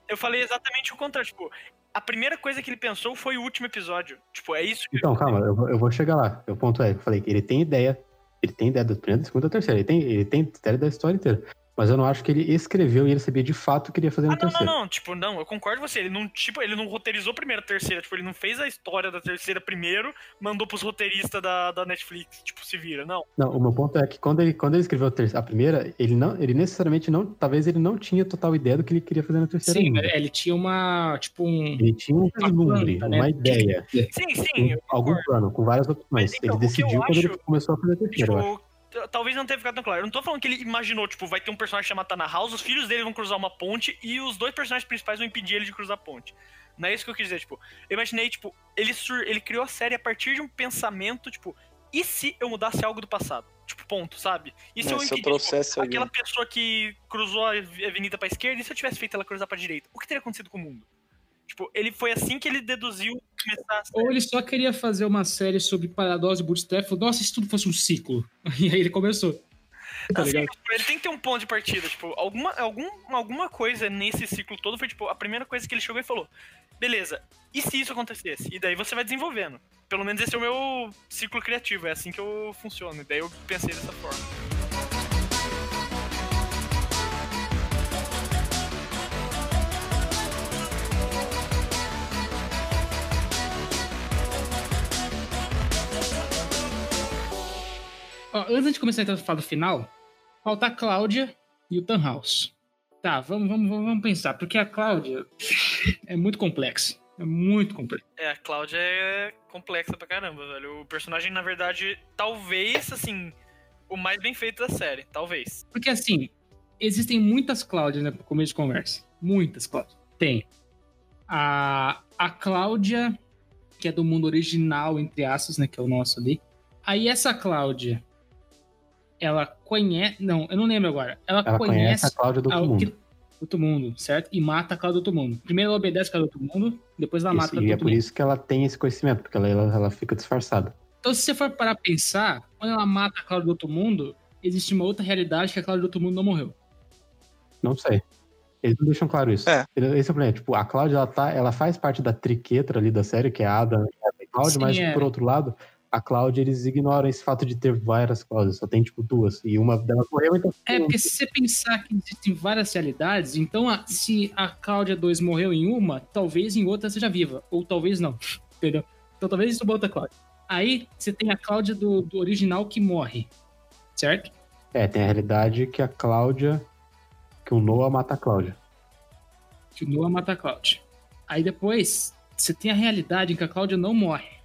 Eu falei exatamente o contrário, tipo, a primeira coisa que ele pensou foi o último episódio. Tipo, é isso que. Então, calma, eu, vou- eu vou chegar lá. O ponto é, eu falei que ele tem ideia, ele tem ideia da primeira, da segunda e da terceira. Ele tem, ele tem ideia da história inteira. Mas eu não acho que ele escreveu e ele sabia de fato o que queria fazer Ah, na não, não, terceira. não, tipo, não, eu concordo com você. Ele não, tipo, ele não roteirizou primeiro a terceira, tipo, ele não fez a história da terceira primeiro, mandou pros roteiristas da, da Netflix, tipo, se vira, não. Não, o meu ponto é que quando ele, quando ele escreveu a, ter- a primeira, ele não, ele necessariamente não, talvez ele não tinha total ideia do que ele queria fazer na terceira Sim, ainda. ele tinha uma. Tipo, um. Ele tinha um vislumbre, planta, né? uma ideia, Sim, sim, um- algum plano, com várias opções. Mas, então, ele decidiu quando ele acho- começou a fazer a terceira, eu acho. Tipo, talvez não tenha ficado tão claro. Eu não tô falando que ele imaginou, tipo, vai ter um personagem chamado Tana House, os filhos dele vão cruzar uma ponte e os dois personagens principais vão impedir ele de cruzar a ponte. Não é isso que eu quis dizer, tipo, eu imaginei, tipo, ele, sur ele criou a série a partir de um pensamento, tipo, e se eu mudasse algo do passado? Tipo, ponto, sabe? E se É, eu impedisse, trouxesse tipo, aquela pessoa que cruzou a av- avenida pra esquerda, e se eu tivesse feito ela cruzar pra direita? O que teria acontecido com o mundo? Tipo, ele foi assim que ele deduziu começar a série. Ou ele só queria fazer uma série sobre paradoxo e bootstrap. Falou, nossa, se tudo fosse um ciclo. E aí ele começou. Tá Assim, tipo, ele tem que ter um ponto de partida, tipo, alguma, algum, alguma coisa nesse ciclo todo foi, tipo, a primeira coisa que ele chegou e falou, beleza, e se isso acontecesse? E daí você vai desenvolvendo. Pelo menos esse é o meu ciclo criativo, é assim que eu funciono. E daí eu pensei dessa forma. Ó, antes de começar a falar do final, falta a Cláudia e o Tannhaus. Tá, vamos, vamos, vamos vamos pensar, porque a Cláudia é muito complexa. É muito complexa. É, a Cláudia é complexa pra caramba, velho. O personagem, na verdade, talvez, assim, o mais bem feito da série, talvez. Porque assim, existem muitas Cláudias, né, pro começo de conversa. Muitas Cláudias. Tem a, a Cláudia, que é do mundo original, entre aspas, né, que é o nosso ali. Aí essa Cláudia, ela conhece... Não, eu não lembro agora. Ela, Ela conhece a Cláudia do a- outro mundo. outro mundo, certo? E mata a Cláudia do outro mundo. Primeiro ela obedece a Cláudia do outro mundo, depois ela Isso, mata a e Cláudia é do por outro mundo. isso que ela tem esse conhecimento, porque ela, ela, ela fica disfarçada. Então, se você for parar pra pensar, quando ela mata a Cláudia do outro mundo, existe uma outra realidade que a Cláudia do outro mundo não morreu. Não sei. Eles não deixam claro isso. É. Esse é o problema. Tipo, a Cláudia, ela, tá, ela faz parte da triquetra ali da série, que é a Ada e a Cláudia, Sim, mas, é. por outro lado, a Cláudia, eles ignoram esse fato de ter várias Cláudias. Só tem, tipo, duas. E uma delas morreu, então... É, porque se você pensar que existem várias realidades, então a- se a Cláudia 2 morreu em uma, talvez em outra seja viva. Ou talvez não. Entendeu? Então talvez isso outra Cláudia. Aí você tem a Cláudia do, do original que morre. Certo? É, tem a realidade que a Cláudia... Que o Noah mata a Cláudia. Que o Noah mata a Cláudia. Aí depois você tem a realidade em que a Cláudia não morre.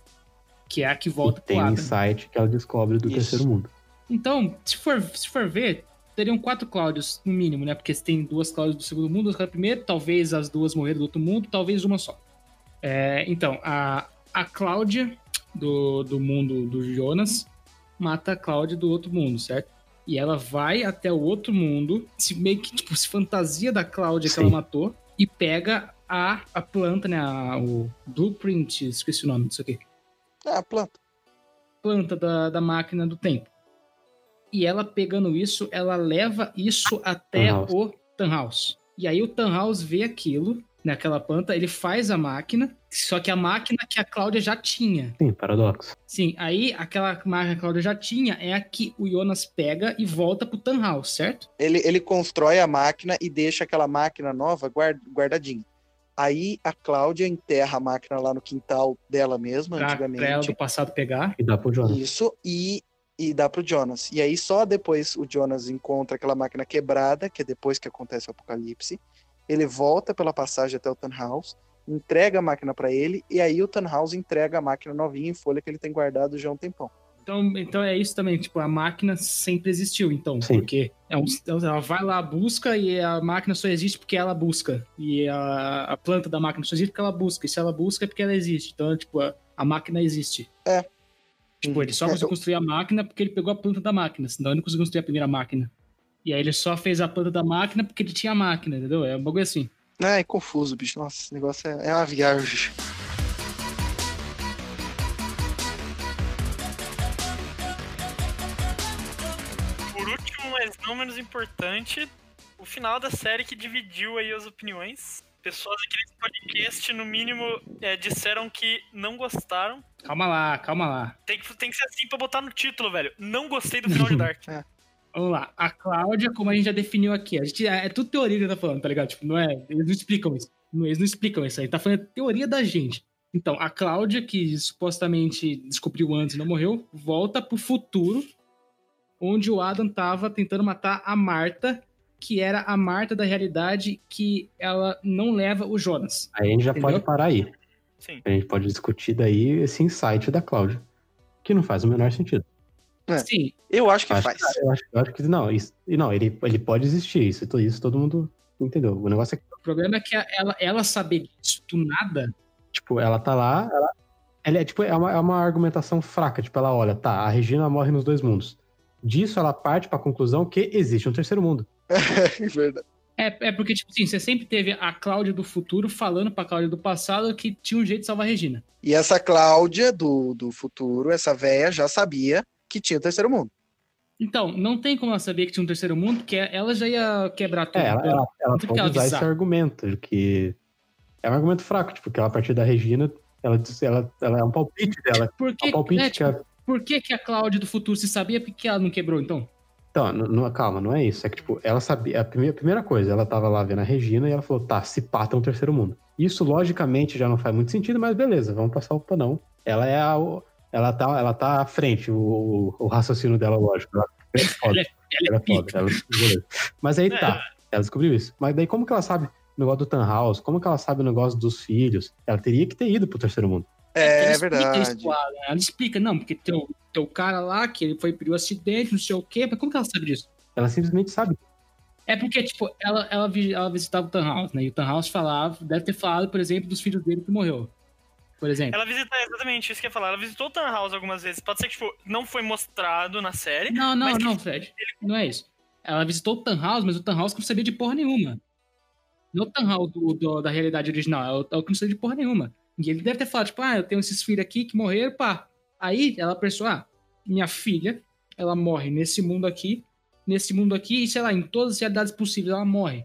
Que é a que volta e tem o Adam. insight que ela descobre do Isso. terceiro mundo. Então, se for, se for ver, teriam quatro Cláudios, no mínimo, né? Porque você tem duas Cláudias do segundo mundo, duas do primeiro, talvez as duas morreram do outro mundo, talvez uma só. É, então, a, a Cláudia do, do mundo do Jonas mata a Cláudia do outro mundo, certo? E ela vai até o outro mundo, se meio que tipo, se fantasia da Cláudia que Sim. ela matou, e pega a, a planta, né? a- o blueprint, esqueci o nome disso aqui Ah, planta. planta da, da máquina do tempo. E ela pegando isso, ela leva isso até Tannhaus. o Tannhaus. E aí o Tannhaus vê aquilo, naquela planta, ele faz a máquina, Só que a máquina que a Cláudia já tinha. Sim, paradoxo. Sim, aí aquela máquina que a Cláudia já tinha é a que o Jonas pega e volta pro Tannhaus, certo? Ele, ele constrói a máquina e deixa aquela máquina nova guard- guardadinha. Aí a Cláudia enterra a máquina lá no quintal dela mesma, Pra, pra ela antigamente. do passado pegar. E dá pro Jonas. Isso, e, e dá pro Jonas. E aí só depois o Jonas encontra aquela máquina quebrada, que é depois que acontece o apocalipse. Ele volta pela passagem até o Tannhaus, entrega a máquina pra ele, e aí o Tannhaus entrega a máquina novinha em folha que ele tem guardado já há um tempão. Então, então é isso também, tipo, a máquina sempre existiu, então, Sim. porque é um, ela vai lá, busca e a máquina só existe porque ela busca. E a, a planta da máquina só existe porque ela busca. E se ela busca é porque ela existe. Então, tipo, a, a máquina existe. É. Tipo, ele só É, conseguiu construir a máquina porque ele pegou a planta da máquina, senão ele não conseguiu construir a primeira máquina. E aí ele só fez a planta da máquina porque ele tinha a máquina, entendeu? É um bagulho assim. Ah, é confuso, bicho. Nossa, esse negócio é, é uma viagem. Não menos importante, o final da série que dividiu aí as opiniões. Pessoas aqui nesse podcast, no mínimo, é, disseram que não gostaram. Calma lá, calma lá. Tem que, tem que ser assim pra botar no título, velho. Não gostei do final de Dark. Vamos lá. A Cláudia, como a gente já definiu aqui, a gente, é, é tudo teoria que tá falando, tá ligado? Tipo, não é. Eles não explicam isso. Não, Eles não explicam isso aí. Tá falando teoria da gente. Então, a Cláudia, que supostamente descobriu antes e não morreu, volta pro futuro, onde o Adam tava tentando matar a Marta, que era a Marta da realidade, que ela não leva o Jonas. Aí a gente já Entendeu? pode parar aí. Sim. A gente pode discutir daí esse insight da Cláudia. Que não faz o menor sentido. É. Sim, Eu acho que Acho- faz. Eu acho, eu acho que não, isso, e não ele, ele pode existir, isso, isso todo mundo entendeu. O negócio é que, o problema é que ela, ela saber disso do nada. tipo, ela tá lá, ela, ela é, tipo, é uma, é uma argumentação fraca, tipo, ela olha, tá, a Regina morre nos dois mundos. Disso ela parte pra conclusão que existe um terceiro mundo. É verdade. É, é porque, tipo assim, você sempre teve a Cláudia do futuro falando pra Cláudia do passado que tinha um jeito de salvar a Regina. E essa Cláudia do, do futuro, essa véia, já sabia que tinha o terceiro mundo. Então, não tem como ela saber que tinha um terceiro mundo, porque ela já ia quebrar tudo. É, ela, ela, ela pode ela usar esse argumento, de que é um argumento fraco, tipo, que ela, a partir da Regina, ela, ela, ela é um palpite dela. Por É um palpite né, que tipo, ela- por que, que a Cláudia do futuro se sabia por que ela não quebrou, então? Então, não, não- calma, não é isso. É que, tipo, ela sabia. A primeira, primeira coisa, ela tava lá vendo a Regina e ela falou: tá, se pata um terceiro mundo. Isso, logicamente, já não faz muito sentido, mas beleza, vamos passar o panão. Ela é a. Ela tá, ela tá à frente, o, o raciocínio dela, lógico. Ela é foda. Ela é, ela é é foda. ela- beleza. Mas aí É. tá, ela descobriu isso. Mas daí, como que ela sabe o negócio do Tannhaus? Como que ela sabe o negócio dos filhos? Ela teria que ter ido pro terceiro mundo. É, explica isso verdade. Ela explica, não, porque tem o, tem o cara lá que ele foi pro acidente, não sei o quê, mas como que ela sabe disso? Ela simplesmente sabe. É porque, tipo, ela, ela, ela visitava o Tannhaus, né? E o Tannhaus falava, deve ter falado, por exemplo, dos filhos dele que morreu. Por exemplo. Ela visitou, exatamente isso que eu ia falar. Ela visitou o Tannhaus algumas vezes. Pode ser que, tipo, não foi mostrado na série. Não, não, não, Fred. Não é isso. Ela visitou o Tannhaus, mas o Tannhaus não sabia de porra nenhuma. Não o Tannhaus do, do- da realidade original, é o, é o que não sabia de porra nenhuma. E ele deve ter falado, tipo, ah, eu tenho esses filhos aqui que morreram, pá. Aí ela pensou, ah, minha filha, ela morre nesse mundo aqui, nesse mundo aqui, e sei lá, em todas as realidades possíveis ela morre.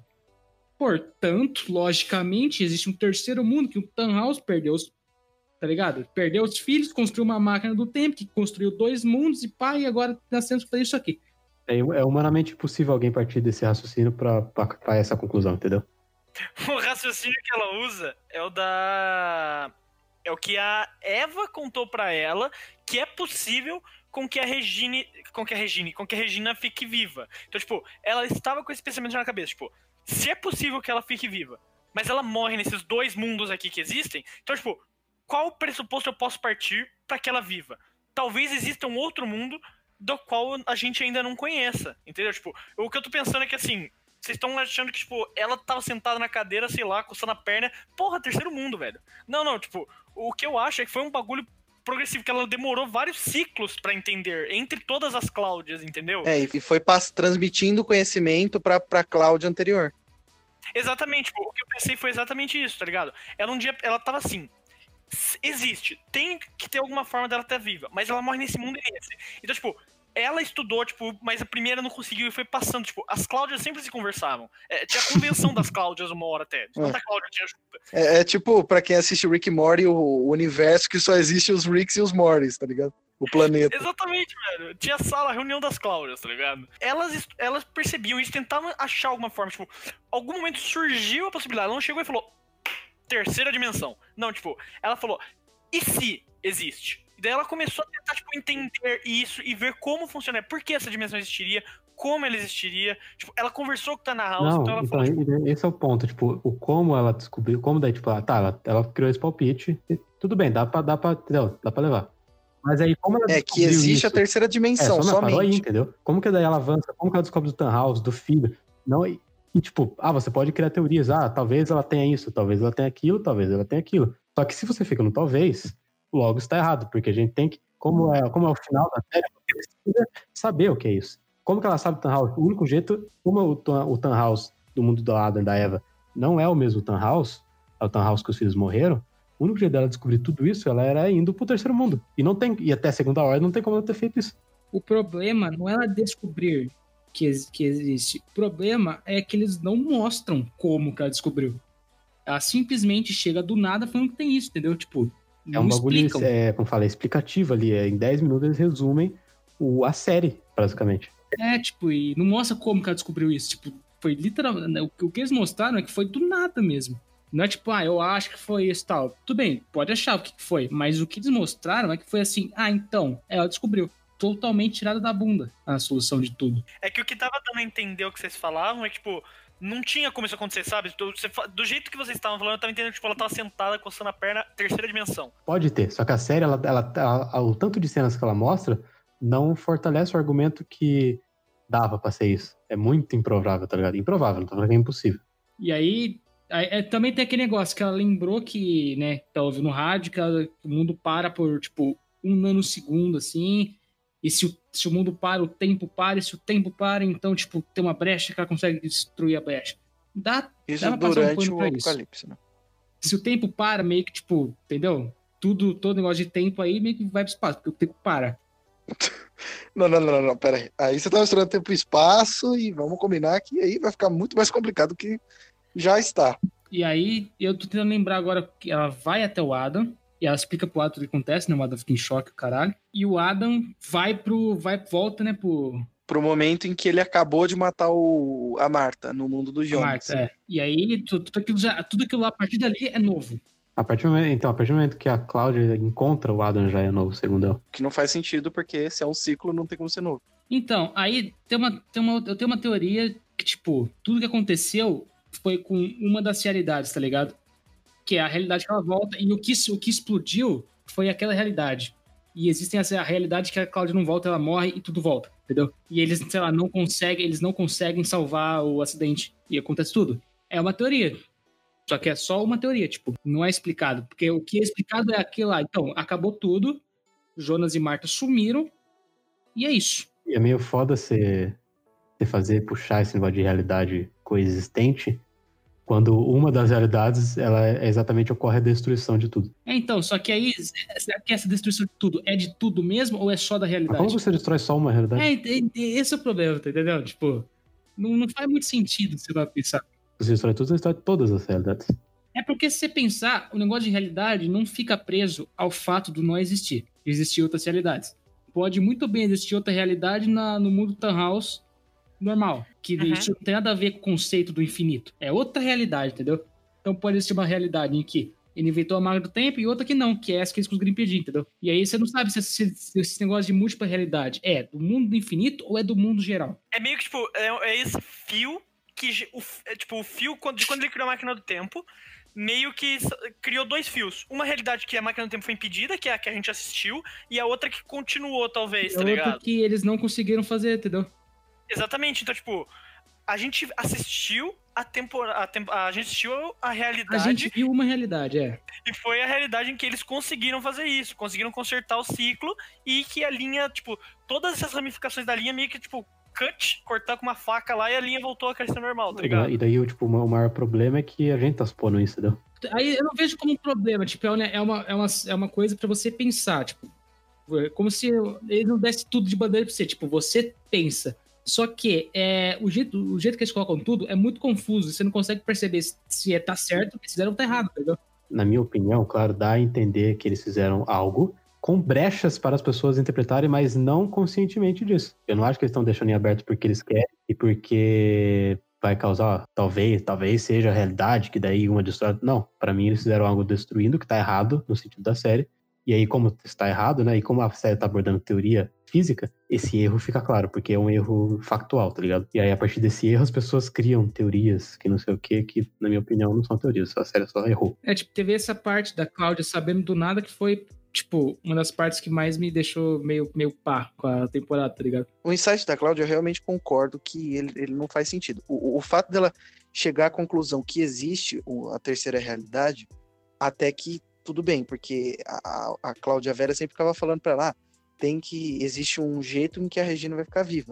Portanto, logicamente, existe um terceiro mundo que o Tannhaus perdeu os. Tá ligado? Perdeu os filhos, construiu uma máquina do tempo, que construiu dois mundos e pá, e agora nós temos isso aqui. É, é humanamente impossível alguém partir desse raciocínio pra essa conclusão, entendeu? O raciocínio que ela usa é o da. É o que a Eva contou pra ela que é possível com que a Regine. Com que a Regine, com que a Regina fique viva. Então, tipo, ela estava com esse pensamento na cabeça, tipo, se é possível que ela fique viva, mas ela morre nesses dois mundos aqui que existem, então, tipo, qual pressuposto eu posso partir pra que ela viva? Talvez exista um outro mundo do qual a gente ainda não conheça, entendeu? Tipo, o que eu tô pensando é que assim, vocês estão achando que, tipo, ela tava sentada na cadeira, sei lá, coçando a perna. Porra, terceiro mundo, velho. Não, não, tipo, o que eu acho é que foi um bagulho progressivo, que ela demorou vários ciclos pra entender, entre todas as Cláudias, entendeu? É, e foi transmitindo conhecimento pra, pra Cláudia anterior. Exatamente, tipo, o que eu pensei foi exatamente isso, tá ligado? Ela um dia, ela tava assim, "S- existe, tem que ter alguma forma dela estar viva, mas ela morre nesse mundo e nesse. Então, tipo, ela estudou, tipo, mas a primeira não conseguiu e foi passando. Tipo, as Cláudias sempre se conversavam. É, tinha a convenção das Cláudias uma hora até. Tanta Cláudia tinha junta. É, é tipo, pra quem assiste Rick e Morty, o, o universo que só existe os Ricks e os Mortys, tá ligado? O planeta. Exatamente, velho. Tinha sala, reunião das Cláudias, tá ligado? Elas, elas percebiam isso, tentavam achar alguma forma. Tipo, algum momento surgiu a possibilidade. Ela não chegou e falou, terceira dimensão. Não, tipo, ela falou, e se existe? E daí ela começou a tentar, tipo, entender isso e ver como funciona. Por que essa dimensão existiria? Como ela existiria? Tipo, ela conversou com o Tana House, Não, então ela então, falou, tipo, esse é o ponto, tipo, o como ela descobriu, como daí, tipo, ah, tá, ela, ela criou esse palpite, e tudo bem, dá pra, dá pra, entendeu? Dá pra levar. Mas aí, como ela É que existe isso, a terceira é, dimensão, só não parou aí, somente. entendeu? Como que daí ela avança, como que ela descobre do Tannhaus, do filho, não, e, e, tipo, ah, você pode criar teorias, ah, talvez ela tenha isso, talvez ela tenha aquilo, talvez ela tenha aquilo. Só que se você fica no talvez, logo está errado, porque a gente tem que, como é, como é o final da série, precisa saber o que é isso. Como que ela sabe o Tannhaus? O único jeito, como o, o Tannhaus do mundo do Adam da Eva não é o mesmo Tannhaus, é o Tannhaus que os filhos morreram, o único jeito dela descobrir tudo isso, ela era indo pro terceiro mundo. E não tem, e até a segunda ordem não tem como ela ter feito isso. O problema não é ela descobrir que, que existe. O problema é que eles não mostram como que ela descobriu. Ela simplesmente chega do nada falando que tem isso, entendeu? Tipo, É não um bagulho, explicam. é, como fala, explicativo ali. É, em 10 minutos eles resumem o, a série, basicamente. É, tipo, e não mostra como que ela descobriu isso. Tipo, foi literalmente. né, O que- o que eles mostraram é que foi do nada mesmo. Não é tipo, ah, eu acho que foi isso e tal. Tudo bem, pode achar o que foi. Mas o que eles mostraram é que foi assim, ah, então, ela descobriu. Totalmente tirada da bunda a solução de tudo. É que o que tava dando a entender o que vocês falavam é tipo, não tinha como isso acontecer, sabe? Do, do jeito que vocês estavam falando, eu tava entendendo que tipo, ela tava sentada, coçando a perna, terceira dimensão. Pode ter, só que a série, ela, ela, ela- o tanto de cenas que ela mostra, não fortalece o argumento que dava pra ser isso. É muito improvável, tá ligado? Improvável, não tô falando que é impossível. E aí, aí, é, também tem aquele negócio que ela lembrou que, né, tá ouvindo no rádio, que ela- o mundo para por, tipo, um nanosegundo, assim, e se o, se o mundo para, o tempo para, e se o tempo para, então, tipo, tem uma brecha que ela consegue destruir a brecha. Dá, Isso Dá pra passar um durante o pra isso. apocalipse, né? se o tempo para, meio que, tipo, entendeu? Tudo, todo negócio de tempo aí meio que vai pro espaço, porque o tempo para. Não, não, não, não, não, pera aí. Aí você tá misturando tempo e espaço e vamos combinar que aí vai ficar muito mais complicado que já está. E aí, eu tô tentando lembrar agora que ela vai até o Adam, e ela explica pro Adam o que acontece, né? O Adam fica em choque, o caralho. E o Adam vai pro. vai, volta, né, pro, Pro momento em que ele acabou de matar o, a Marta no mundo do Jonas. Marta, é. E aí, tu- tudo aquilo, já, tudo aquilo lá, a partir dali é novo. A partir do momento, então, a partir do momento que a Cláudia encontra o Adam já é novo, segundo ela. Que não faz sentido, porque se é um ciclo, não tem como ser novo. Então, aí tem uma, tem uma, eu tenho uma teoria que, tipo, tudo que aconteceu foi com uma das realidades, tá ligado? Que é a realidade que ela volta, e o que, o que explodiu foi aquela realidade. E existem essa a realidade que a Cláudia não volta, ela morre e tudo volta, entendeu? E eles, sei lá, não conseguem, eles não conseguem salvar o acidente. E acontece tudo. É uma teoria. Só que é só uma teoria, tipo, não é explicado. Porque o que é explicado é aquilo lá. Então, acabou tudo, Jonas e Marta sumiram, e é isso. E é meio foda você, você fazer, puxar esse negócio de realidade coexistente, quando uma das realidades, ela é exatamente ocorre a destruição de tudo. É, então, só que aí, será que essa destruição de tudo é de tudo mesmo ou é só da Mas realidade? como você destrói só uma realidade? É, e- esse é o problema, tá entendendo? Tipo, não, não faz muito sentido você vai pensar. Você destrói tudo, você destrói todas as realidades. É porque se você pensar, o negócio de realidade não fica preso ao fato do não existir. Existir outras realidades. Pode muito bem existir outra realidade na, no mundo Tannhaus normal. Que Uhum. isso não tem nada a ver com o conceito do infinito. É outra realidade, entendeu? Então pode existir uma realidade em que ele inventou a máquina do tempo e outra que não, que é essa que eles conseguiram impedir, entendeu? E aí você não sabe se, se- se esse negócio de múltipla realidade é do mundo do infinito ou é do mundo geral. É meio que, tipo, é, é esse fio que. O, é, tipo, o fio quando- de quando ele criou a máquina do tempo. Meio que criou dois fios. Uma realidade que a máquina do tempo foi impedida, que é a que a gente assistiu, e a outra que continuou, talvez, É tá outra ligado? que eles não conseguiram fazer, entendeu? Exatamente. Então, tipo, a gente assistiu a temporada. A, tempo- a gente assistiu a A realidade gente viu uma realidade, é. e foi a realidade em que eles conseguiram fazer isso, conseguiram consertar o ciclo e que a linha, tipo, todas essas ramificações da linha meio que, tipo, cut, cortar com uma faca lá e a linha voltou a crescer normal, tá ligado? E daí, o, tipo, o maior problema é que a gente tá supondo isso, entendeu? Aí eu não vejo como um problema, tipo, é uma, é uma, é uma, é coisa pra você pensar, tipo, É como se ele não desse tudo de bandeira pra você. Tipo, você pensa. Só que é, o, jeito, o jeito que eles colocam tudo é muito confuso. Você não consegue perceber se, se é, tá certo se fizeram tá errado, entendeu? Na minha opinião, claro, dá a entender que eles fizeram algo com brechas para as pessoas interpretarem, mas não conscientemente disso. Eu não acho que eles estão deixando em aberto porque eles querem e porque vai causar, talvez, talvez seja a realidade, que daí uma destrói. Não, para mim eles fizeram algo destruindo, que tá errado no sentido da série. E aí, como está errado, né? E como a série tá abordando teoria física, esse erro fica claro, porque é um erro factual, tá ligado? E aí, a partir desse erro, as pessoas criam teorias que não sei o que, que, na minha opinião, não são teorias, a série só errou. É, tipo, teve essa parte da Cláudia sabendo do nada que foi, tipo, uma das partes que mais me deixou meio, meio pá com a temporada, tá ligado? O insight da Cláudia, eu realmente concordo que ele, ele não faz sentido. O, o fato dela chegar à conclusão que existe o- a terceira realidade, até que tudo bem, porque a, a Cláudia Vera sempre ficava falando pra ela, ah, tem que, existe um jeito em que a Regina vai ficar viva.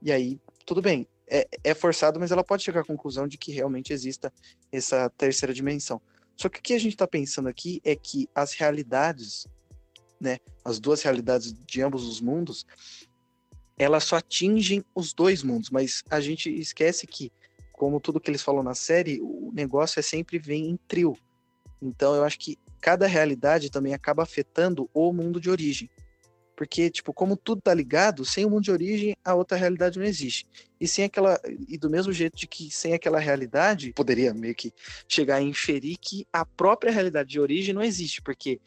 E aí, tudo bem, é, é forçado, mas ela pode chegar à conclusão de que realmente exista essa terceira dimensão. Só que o que a gente tá pensando aqui é que as realidades, né, as duas realidades de ambos os mundos, elas só atingem os dois mundos, mas a gente esquece que, como tudo que eles falam na série, o negócio é sempre vem em trio. Então eu acho que cada realidade também acaba afetando o mundo de origem. Porque, tipo, como tudo tá ligado, sem o mundo de origem, a outra realidade não existe. E sem aquela. E do mesmo jeito de que sem aquela realidade, poderia meio que chegar a inferir que a própria realidade de origem não existe. Porque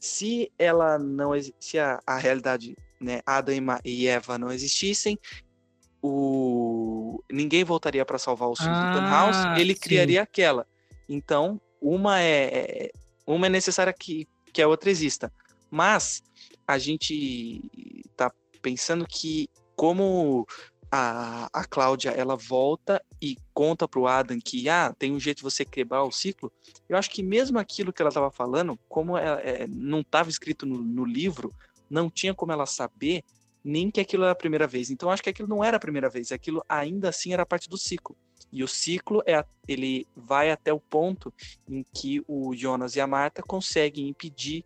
se ela não se a, a realidade, né, Adam e Eva não existissem, o ninguém voltaria para salvar os filhos Ah, do Tannhaus, ele sim. criaria aquela. Então, uma é é- uma é necessária que que a outra exista. Mas a gente tá pensando que como a, a Cláudia ela volta e conta pro Adam que ah, tem um jeito de você quebrar o ciclo, eu acho que mesmo aquilo que ela estava falando, como é, é, não estava escrito no, no livro, não tinha como ela saber nem que aquilo era a primeira vez. Então acho que aquilo não era a primeira vez, aquilo ainda assim era parte do ciclo. E o ciclo é ele vai até o ponto em que o Jonas e a Marta conseguem impedir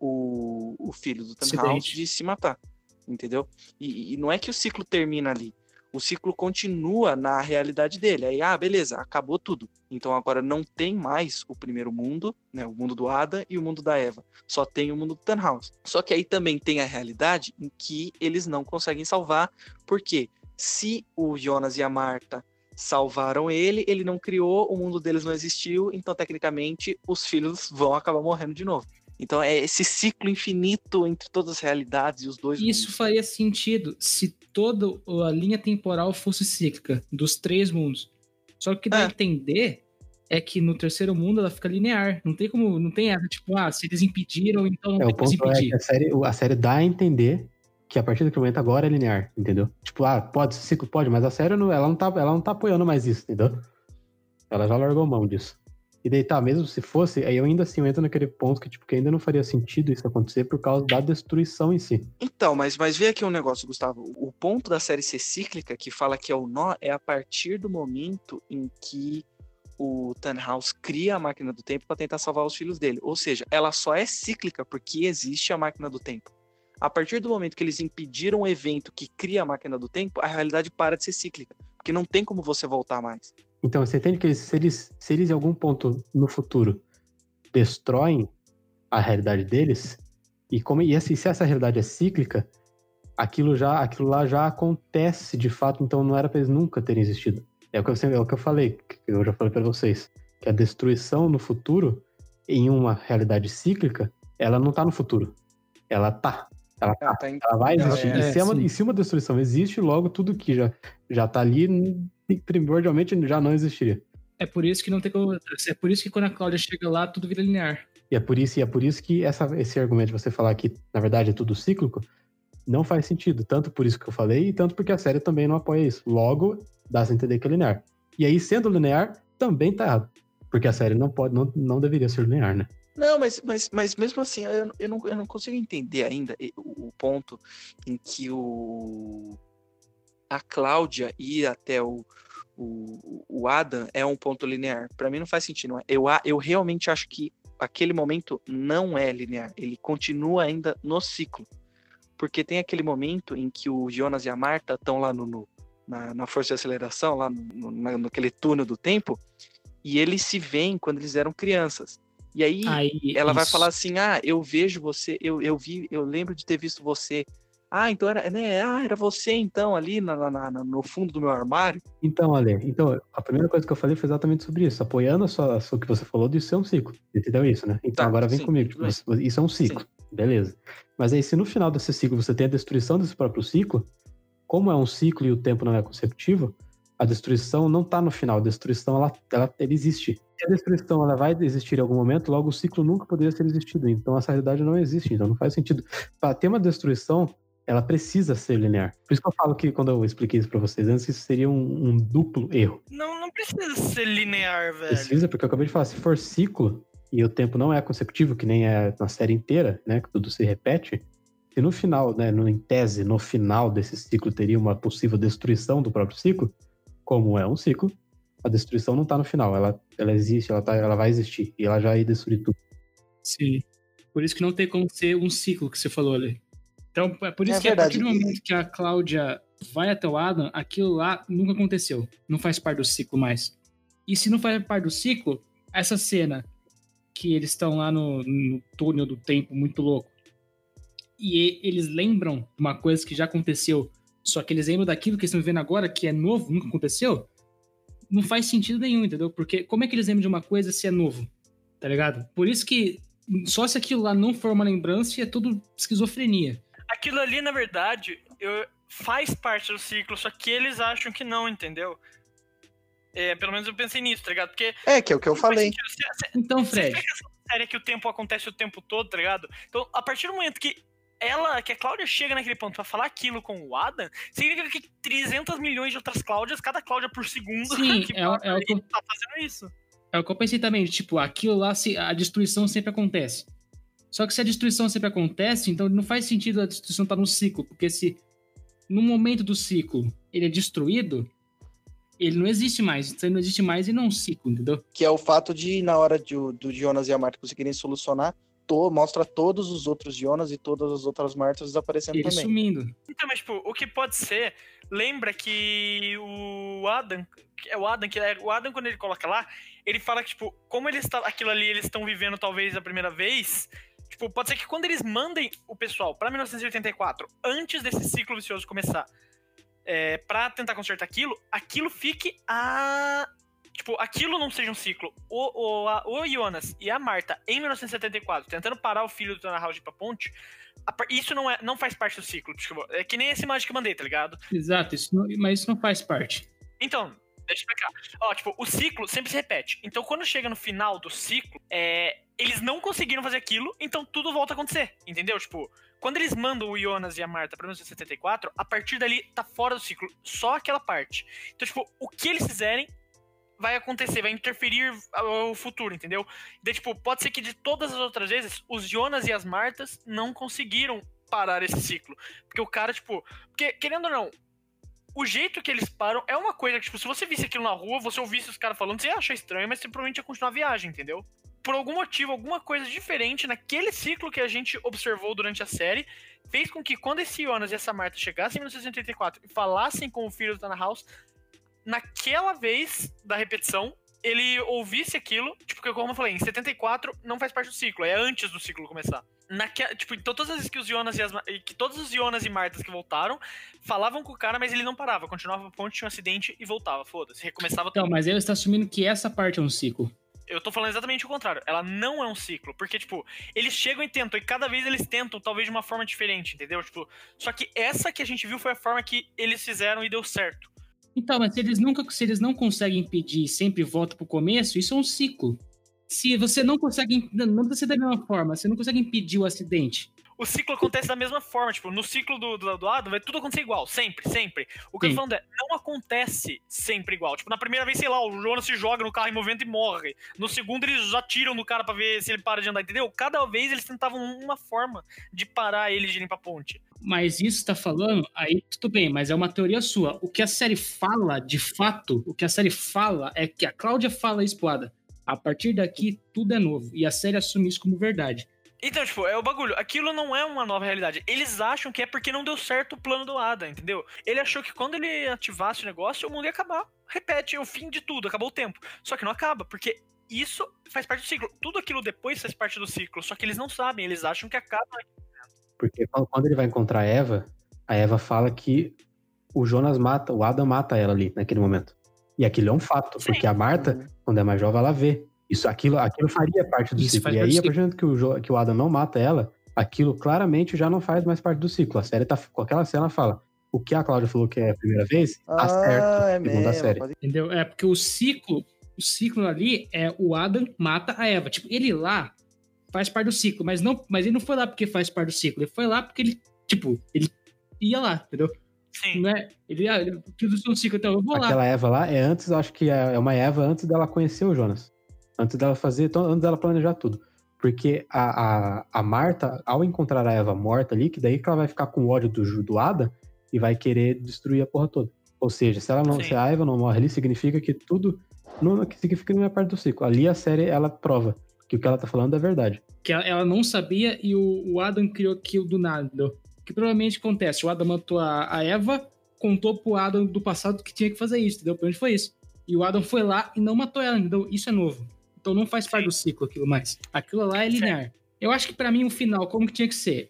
o, o filho do Tannhaus de se matar, entendeu? E, e não é que o ciclo termina ali. O ciclo continua na realidade dele. Aí, ah, beleza, acabou tudo. Então agora não tem mais o primeiro mundo, né, o mundo do Ada e o mundo da Eva. Só tem o mundo do Tannhaus. Só que aí também tem a realidade em que eles não conseguem salvar, porque se o Jonas e a Marta salvaram ele, ele não criou, o mundo deles não existiu, então tecnicamente os filhos vão acabar morrendo de novo. Então é esse ciclo infinito entre todas as realidades e os dois Isso mundos. faria sentido se toda a linha temporal fosse cíclica, dos três mundos. Só que o que dá É. a entender é que no terceiro mundo ela fica linear. Não tem como, não tem essa, tipo, ah, se eles impediram, então não É, tem como é impedir. que a série, a série dá a entender que a partir daquele momento agora é linear, entendeu? Tipo, ah, pode, ciclo pode, mas a série não, ela, não tá, ela não tá apoiando mais isso, entendeu? Ela já largou mão disso. E daí tá, mesmo se fosse, aí eu ainda assim eu entro naquele ponto que, tipo, que ainda não faria sentido isso acontecer por causa da destruição em si. Então, mas, mas vê aqui um negócio, Gustavo. O ponto da série ser cíclica, que fala que é o nó, é a partir do momento em que o Tannhaus cria a máquina do tempo para tentar salvar os filhos dele. Ou seja, ela só é cíclica porque existe a máquina do tempo. A partir do momento que eles impediram o evento que cria a máquina do tempo, a realidade para de ser cíclica. Porque não tem como você voltar mais. Então, você entende que se, eles, se eles em algum ponto no futuro destroem a realidade deles, e, como, e assim, se essa realidade é cíclica, aquilo, já, aquilo lá já acontece de fato, então não era pra eles nunca terem existido. É o que eu, é o que eu falei, que eu já falei pra vocês, que a destruição no futuro, em uma realidade cíclica, ela não tá no futuro. Ela tá. Ela tá. Ela tá em- Ela vai existir. é, e, se é uma, sim. e se uma destruição existe, logo tudo que já, já tá ali, primordialmente já não existiria. É por isso que não tem como. É por isso que quando a Cláudia chega lá, tudo vira linear. E é por isso, e é por isso que essa, esse argumento de você falar que, na verdade, é tudo cíclico, não faz sentido. Tanto por isso que eu falei, e tanto porque a série também não apoia isso. Logo, dá-se a entender que é linear. E aí, sendo linear, também tá errado. Porque a série não pode, não, não deveria ser linear, né? Não, mas, mas, mas mesmo assim, eu, eu, não, eu não consigo entender ainda o, ponto em que o a Cláudia ir até o, o, o Adam é um ponto linear. Pra mim não faz sentido. não é? Eu, eu realmente acho que aquele momento não é linear. Ele continua ainda no ciclo. porque tem aquele momento em que o Jonas e a Marta estão lá no, no- na, na força de aceleração, lá no, no- na- naquele túnel do tempo, e eles se veem quando eles eram crianças. E aí Aí, ela vai isso. falar assim: Ah, eu vejo você, eu, eu vi, eu lembro de ter visto você. Ah, então era, né? Ah, era você então ali na, na- na- no fundo do meu armário. Então, Ale, então, a primeira coisa que eu falei foi exatamente sobre isso, apoiando a sua, o que você falou disso é um ciclo. Entendeu isso, né? Então Tá, agora vem sim, comigo. tipo, isso é um ciclo. Beleza. Mas aí, se no final desse ciclo você tem a destruição desse próprio ciclo, como é um ciclo e o tempo não é consecutivo, a destruição não tá no final. A destruição, ela, ela, ela existe. Se a destruição ela vai existir em algum momento, logo o ciclo nunca poderia ser existido. Então essa realidade não existe. Então não faz sentido. Para ter uma destruição, ela precisa ser linear. Por isso que eu falo que quando eu expliquei isso para vocês antes, isso seria um, um duplo erro. Não, não precisa ser linear, velho. Precisa, porque eu acabei de falar, se for ciclo e o tempo não é consecutivo, que nem é na série inteira, né, que tudo se repete, se no final, né, no, em tese, no final desse ciclo teria uma possível destruição do próprio ciclo, como é um ciclo, a destruição não tá no final, ela, ela existe, ela, tá, ela vai existir, e ela já ia destruir tudo. Sim. Por isso que não tem como ser um ciclo que você falou ali. Então, é por isso É que a verdade. partir do momento que a Cláudia vai até o Adam, aquilo lá nunca aconteceu. Não faz parte do ciclo mais. E se não faz parte do ciclo, essa cena que eles estão lá no, no túnel do tempo muito louco e e- eles lembram de uma coisa que já aconteceu, só que eles lembram daquilo que eles estão vivendo agora, que é novo, nunca aconteceu, não faz sentido nenhum, entendeu? Porque como é que eles lembram de uma coisa se é novo? Tá ligado? Por isso que só se aquilo lá não for uma lembrança, é tudo esquizofrenia. Aquilo ali, na verdade, eu- faz parte do ciclo, só que eles acham que não, entendeu? É, pelo menos eu pensei nisso, tá ligado? Porque. É, que é o que eu falei. sentido. Se- se- Então, Fred, série que o tempo acontece o tempo todo, tá ligado? Então, a partir do momento que ela, que a Cláudia chega naquele ponto pra falar aquilo com o Adam, significa que 300 milhões de outras Cláudias, cada Cláudia por segundo, Sim, que é o- passa é o que tá fazendo isso. é o que eu pensei também, tipo, aquilo lá, se- a destruição sempre acontece. Só que se a destruição sempre acontece, então não faz sentido a destruição estar no ciclo, porque se no momento do ciclo ele é destruído, ele não existe mais. Então ele não existe mais e não é um ciclo, entendeu? Que é o fato de, na hora de, do Jonas e a Marta conseguirem solucionar, to- mostra todos os outros Jonas e todas as outras Martas desaparecendo Ele também. sumindo. Então, mas, tipo, o que pode ser, lembra que o Adam, é o Adam, que é o Adam quando ele coloca lá, ele fala que, tipo, como ele está, aquilo ali eles estão vivendo talvez a primeira vez, tipo, pode ser que quando eles mandem o pessoal pra 1984, antes desse ciclo vicioso começar, é, pra tentar consertar aquilo, aquilo fique a... Tipo, aquilo não seja um ciclo. O, o, a- o Jonas e a Marta, em 1974, tentando parar o filho do Tana House de ir pra ponte, a isso não, é, não faz parte do ciclo. Tipo, é que nem esse Magic Mandei, tá ligado? Exato, isso não- mas isso não faz parte. Então, deixa eu explicar. Ó, tipo, o ciclo sempre se repete. Então, quando chega no final do ciclo, é, eles não conseguiram fazer aquilo, então tudo volta a acontecer, entendeu? Tipo, quando eles mandam o Jonas e a Marta pra 1974, a partir dali tá fora do ciclo, só aquela parte. Então, tipo, o que eles fizerem vai acontecer, vai interferir ao futuro, entendeu? Daí, tipo, pode ser que de todas as outras vezes, os Jonas e as Martas não conseguiram parar esse ciclo. Porque o cara, tipo. Porque, querendo ou não, o jeito que eles param é uma coisa que, tipo, se você visse aquilo na rua, você ouvisse os caras falando, você ia achar estranho, mas você provavelmente ia continuar a viagem, entendeu? Por algum motivo, alguma coisa diferente naquele ciclo que a gente observou durante a série, fez com que quando esse Jonas e essa Marta chegassem em 1984 e falassem com o filho do Tana House, naquela vez da repetição, ele ouvisse aquilo, tipo, que como eu falei, em 74 não faz parte do ciclo, é antes do ciclo começar. Naque, tipo, então todas as vezes que os Jonas e as, que todos os Jonas e Martas que voltaram falavam com o cara, mas ele não parava, continuava a ponte, tinha um acidente e voltava, foda-se, recomeçava Então, tudo. mas você está assumindo que essa parte é um ciclo. Eu tô falando exatamente o contrário. Ela não é um ciclo. Porque, tipo, eles chegam e tentam, e cada vez eles tentam, talvez de uma forma diferente, entendeu? Tipo, só que essa que a gente viu foi a forma que eles fizeram e deu certo. Então, mas se eles nunca, se eles não conseguem impedir e sempre volta pro começo, isso é um ciclo. Se você não consegue, não precisa ser da mesma forma, você não consegue impedir o acidente. O ciclo acontece da mesma forma, tipo, no ciclo do, do, do Adam vai tudo acontecer igual, sempre, sempre. O que eu Sim. tô falando é, não acontece sempre igual. Tipo, na primeira vez, sei lá, o Jonas se joga no carro em movimento e morre. No segundo, eles já tiram no cara pra ver se ele para de andar, entendeu? Cada vez eles tentavam uma forma de parar ele de ir pra ponte. Mas isso tá falando, aí tudo bem, mas é uma teoria sua. O que a série fala, de fato, o que a série fala é que a Cláudia fala isso pro Ada. A partir daqui, tudo é novo. E a série assume isso como verdade. Então, tipo, é o bagulho. Aquilo não é uma nova realidade. Eles acham que é porque não deu certo o plano do Adam, entendeu? Ele achou que quando ele ativasse o negócio, o mundo ia acabar. Repete, é o fim de tudo, acabou o tempo. Só que não acaba, porque isso faz parte do ciclo. Tudo aquilo depois faz parte do ciclo. Só que eles não sabem, eles acham que acaba. Porque quando ele vai encontrar a Eva, a Eva fala que o Jonas mata, o Adam mata ela ali naquele momento. E aquilo é um fato, Sim. porque a Marta, quando é mais jovem, ela vê. Isso, aquilo, aquilo faria parte do Isso ciclo. E aí, a partir do momento que o, Jo- que o Adam não mata ela, aquilo claramente já não faz mais parte do ciclo. A série tá. Com aquela cena fala. O que a Cláudia falou que é a primeira vez, Ah, certo, é segundo a mesmo. série. pode- Entendeu? É porque o ciclo, o ciclo ali é o Adam mata a Eva. Tipo, ele lá faz parte do ciclo, mas não, mas ele não foi lá porque faz parte do ciclo. Ele foi lá porque ele, tipo, ele ia lá, entendeu? Sim. Não é? Ele, ah, ele tudo no ciclo, então eu vou lá. Aquela Eva lá é antes, acho que é é uma Eva antes dela conhecer o Jonas. Antes dela fazer, então, antes dela planejar tudo. Porque a, a, a Marta, ao encontrar a Eva morta ali, que daí que ela vai ficar com ódio do, do Adam e vai querer destruir a porra toda. Ou seja, se ela não, Sim. se a Eva não morre ali, significa que tudo. Não, que significa que não é parte do ciclo. Ali a série ela prova que o que ela tá falando é verdade. Que ela, ela não sabia e o, o Adam criou aquilo do nada. que provavelmente acontece? O Adam matou a, a Eva, contou pro Adam do passado que tinha que fazer isso, entendeu? Pra onde foi isso? E o Adam foi lá e não matou ela, entendeu? Isso é novo. Então não faz parte do ciclo aquilo mais. Aquilo lá é linear. Eu acho que pra mim o final, como que tinha que ser?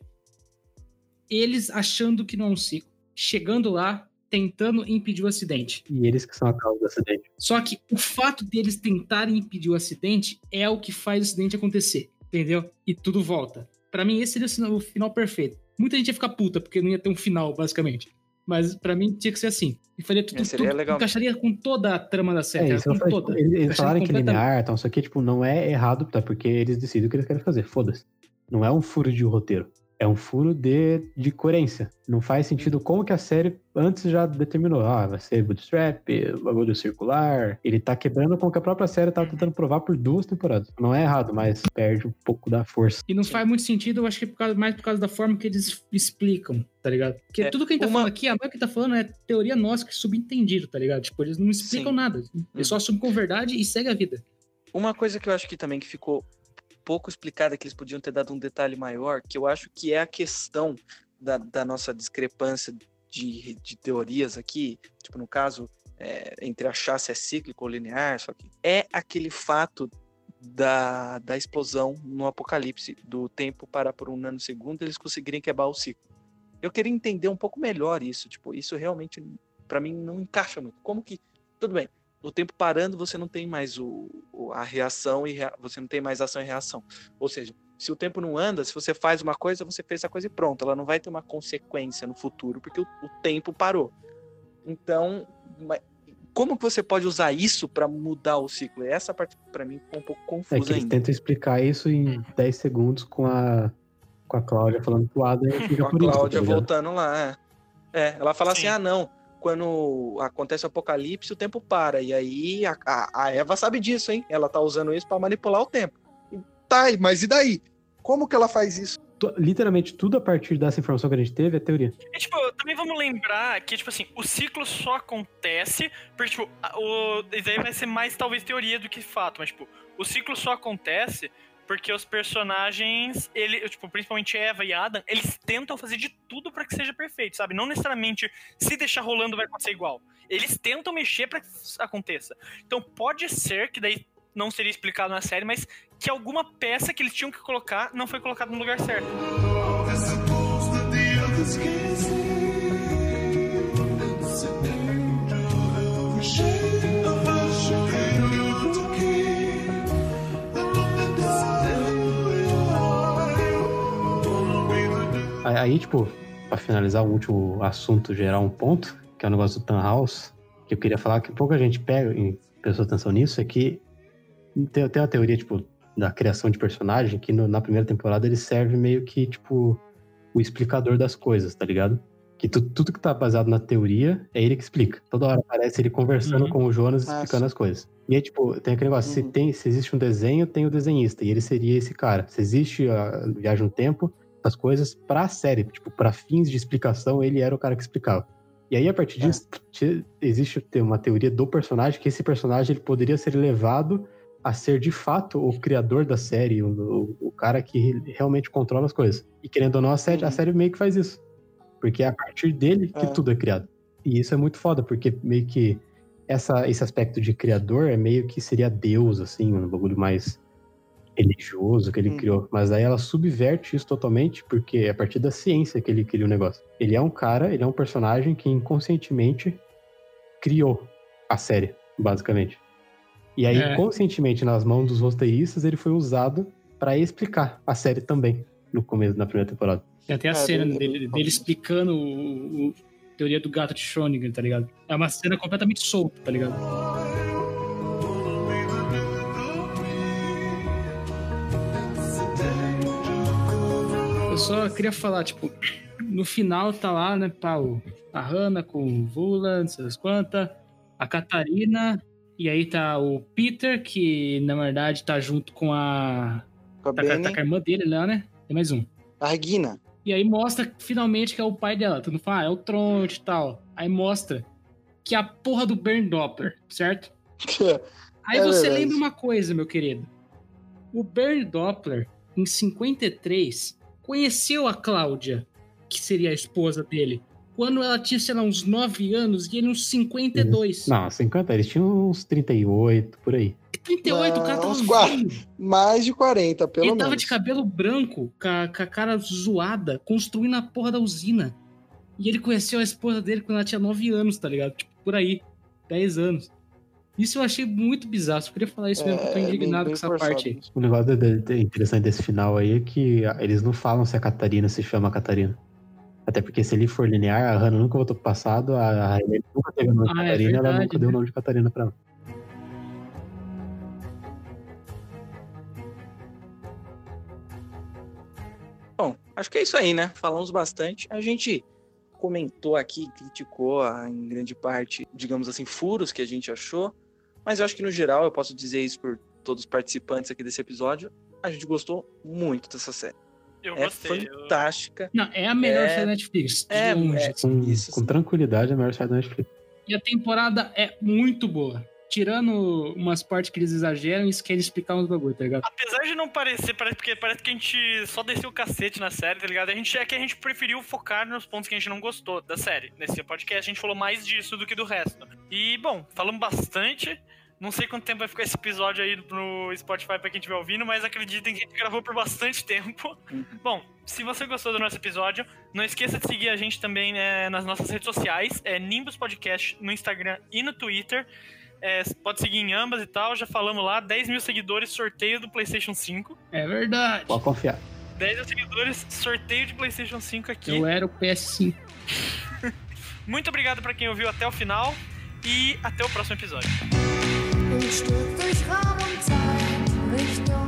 Eles achando que não é um ciclo, chegando lá, tentando impedir o acidente. E eles que são a causa do acidente. Só que o fato deles tentarem impedir o acidente é o que faz o acidente acontecer, entendeu? E tudo volta. Pra mim, esse seria o final perfeito. Muita gente ia ficar puta, porque não ia ter um final, basicamente. Mas pra mim tinha que ser assim. E faria tudo, É, seria tudo legal. encaixaria com toda a trama da série, É, isso com falei, toda. tipo, eles, falarem que é linear, então, isso aqui, tipo, não é errado, tá? Porque eles decidem o que eles querem fazer, foda-se. Não é um furo de roteiro. É um furo de, de coerência. Não faz sentido como que a série antes já determinou. Ah, vai ser bootstrap, bagulho circular. Ele tá quebrando com o que a própria série tá tentando provar por duas temporadas. Não é errado, mas perde um pouco da força. E não faz muito sentido, eu acho que é por causa- mais por causa da forma que eles explicam, tá ligado? Porque É, tudo que a gente tá uma- falando aqui, a maioria que tá falando é teoria nossa, que é subentendido, tá ligado? Tipo, eles não explicam Sim. nada. Eles só assumem com verdade e segue a vida. Uma coisa que eu acho que também que ficou pouco explicada, que eles podiam ter dado um detalhe maior, que eu acho que é a questão da, da nossa discrepância de, de teorias aqui, tipo, no caso, é, entre achar se é cíclico ou linear, só que é aquele fato da, da explosão no apocalipse, do tempo parar por um nanosegundo, eles conseguirem quebrar o ciclo. Eu queria entender um pouco melhor isso, tipo, isso realmente, para mim, não encaixa muito. Como que, tudo bem, o tempo parando, você não tem mais o, o- a reação e rea- você não tem mais ação e reação. Ou seja, se o tempo não anda, se você faz uma coisa, você fez a coisa e pronto. Ela não vai ter uma consequência no futuro, porque o, o tempo parou. Então, como que você pode usar isso para mudar o ciclo? Essa parte, para mim, ficou um pouco É confusa que eles ainda. tentam explicar isso em 10 segundos com a, com a Cláudia falando pro Adam e Com a por isso, tá Cláudia voltando lá. É, É, ela fala Sim. assim: ah, não. Quando acontece o apocalipse, o tempo para. E aí a, a, a Eva sabe disso, hein? Ela tá usando isso para manipular o tempo. E Tá, mas e daí? Como que ela faz isso? Literalmente tudo a partir dessa informação que a gente teve é teoria. E, tipo, também vamos lembrar que, tipo assim, o ciclo só acontece porque, tipo, o, isso aí vai ser mais, talvez, teoria do que fato, mas, tipo, o ciclo só acontece porque os personagens, ele, tipo, principalmente Eva e Adam, eles tentam fazer de tudo pra que seja perfeito, sabe? Não necessariamente se deixar rolando vai acontecer igual. Eles tentam mexer pra que aconteça. Então pode ser que daí não seria explicado na série, mas que alguma peça que eles tinham que colocar não foi colocada no lugar certo. Aí, aí, tipo, pra finalizar o último assunto, gerar um ponto, que é o negócio do Tan House, que eu queria falar que pouca gente pega e prestou atenção nisso, é que tem, tem uma teoria, tipo, da criação de personagem, que no- na primeira temporada ele serve meio que, tipo, o explicador das coisas, tá ligado? Que tu- tudo que tá baseado na teoria é ele que explica. Toda hora aparece ele conversando Uhum. com o Jonas, Ah, explicando as coisas. E aí, tipo, tem aquele negócio, Uhum. se, tem, se existe um desenho, tem o desenhista, e ele seria esse cara. Se existe a viagem no tempo, as coisas pra série, tipo, pra fins de explicação, ele era o cara que explicava. E aí, a partir É. disso, te- existe te- uma teoria do personagem, que esse personagem ele poderia ser levado a ser de fato o criador da série, o, o, o cara que realmente controla as coisas. E querendo ou não, a série, a Uhum. série meio que faz isso. Porque é a partir dele que É. tudo é criado. E isso é muito foda, porque meio que essa, esse aspecto de criador é meio que seria Deus, assim, um bagulho mais religioso que ele Uhum. criou. Mas aí ela subverte isso totalmente, porque é a partir da ciência que ele cria o negócio. Ele é um cara, ele é um personagem que inconscientemente criou a série, basicamente. E aí, É. conscientemente, nas mãos dos roteiristas, ele foi usado pra explicar a série também, no começo, na primeira temporada. Tem até a É, cena bem- dele, bem- dele explicando o, o- teoria do gato de Schrödinger, tá ligado? É uma cena completamente solta, tá ligado? Eu só queria falar, tipo, no final tá lá, né, pá, o- a Hannah com o Vula, não sei das quantas, a Catarina, e aí tá o Peter, que na verdade tá junto com a. Com a Tá, tá com a irmã dele lá, né? Tem mais um. a Regina. E aí mostra finalmente que é o pai dela. Todo mundo fala, ah, é o Tronte e tal. Aí mostra que é a porra do Bernd Doppler, certo? Aí É você verdade. lembra uma coisa, meu querido. O Bernd Doppler, em 53, conheceu a Cláudia, que seria a esposa dele, quando ela tinha, sei lá, uns 9 anos e ele uns 52. Não, 50, eles tinham uns 38, por aí. 38, o cara tava uns quatro. velho. Mais de 40, pelo Ele menos. tava de cabelo branco, com a, com a cara zoada, construindo a porra da usina. E ele conheceu a esposa dele quando ela tinha 9 anos, tá ligado? Tipo, por aí. 10 anos. Isso eu achei muito bizarro. Só queria falar isso mesmo, porque eu tô É, bem- indignado bem com essa forçado parte aí. isso. O negócio de- de- interessante desse final aí é que ah, eles não falam se a Catarina se chama Catarina. Até porque se ele for linear, a Hannah nunca voltou pro passado, a Helene nunca teve o nome de Ah, é Catarina, ela verdade, nunca deu o né? nome de Catarina pra ela. Bom, acho que é isso aí, né? Falamos bastante. A gente comentou aqui, criticou ah, em grande parte, digamos assim, furos que a gente achou. Mas eu acho que no geral, eu posso dizer isso por todos os participantes aqui desse episódio, a gente gostou muito dessa série. Eu é gostei. eu- fantástica. Não, é a melhor É- série da Netflix. De é- longe. é- Com, Isso, com tranquilidade, é a maior série da Netflix. E a temporada é muito boa. Tirando umas partes que eles exageram e querem explicar uns bagulho, tá ligado? Apesar de não parecer, parece, porque parece que a gente só desceu o cacete na série, tá ligado? A gente é que a gente preferiu focar nos pontos que a gente não gostou da série. Nesse podcast a gente falou mais disso do que do resto. E, bom, falamos bastante. Não sei quanto tempo vai ficar esse episódio aí no Spotify pra quem estiver ouvindo, mas acreditem que a gente gravou por bastante tempo. Uhum. Bom, se você gostou do nosso episódio, não esqueça de seguir a gente também né, nas nossas redes sociais, é Nimbus Podcast no Instagram e no Twitter. É, pode seguir em ambas e tal, já falamos lá, 10 mil seguidores, sorteio do PlayStation 5. É verdade. Pode confiar. 10 mil seguidores, sorteio de PlayStation 5 aqui. Eu era o PS5. Muito obrigado pra quem ouviu até o final e até o próximo episódio. Ein Stück durch Raum und Zeit, Richtung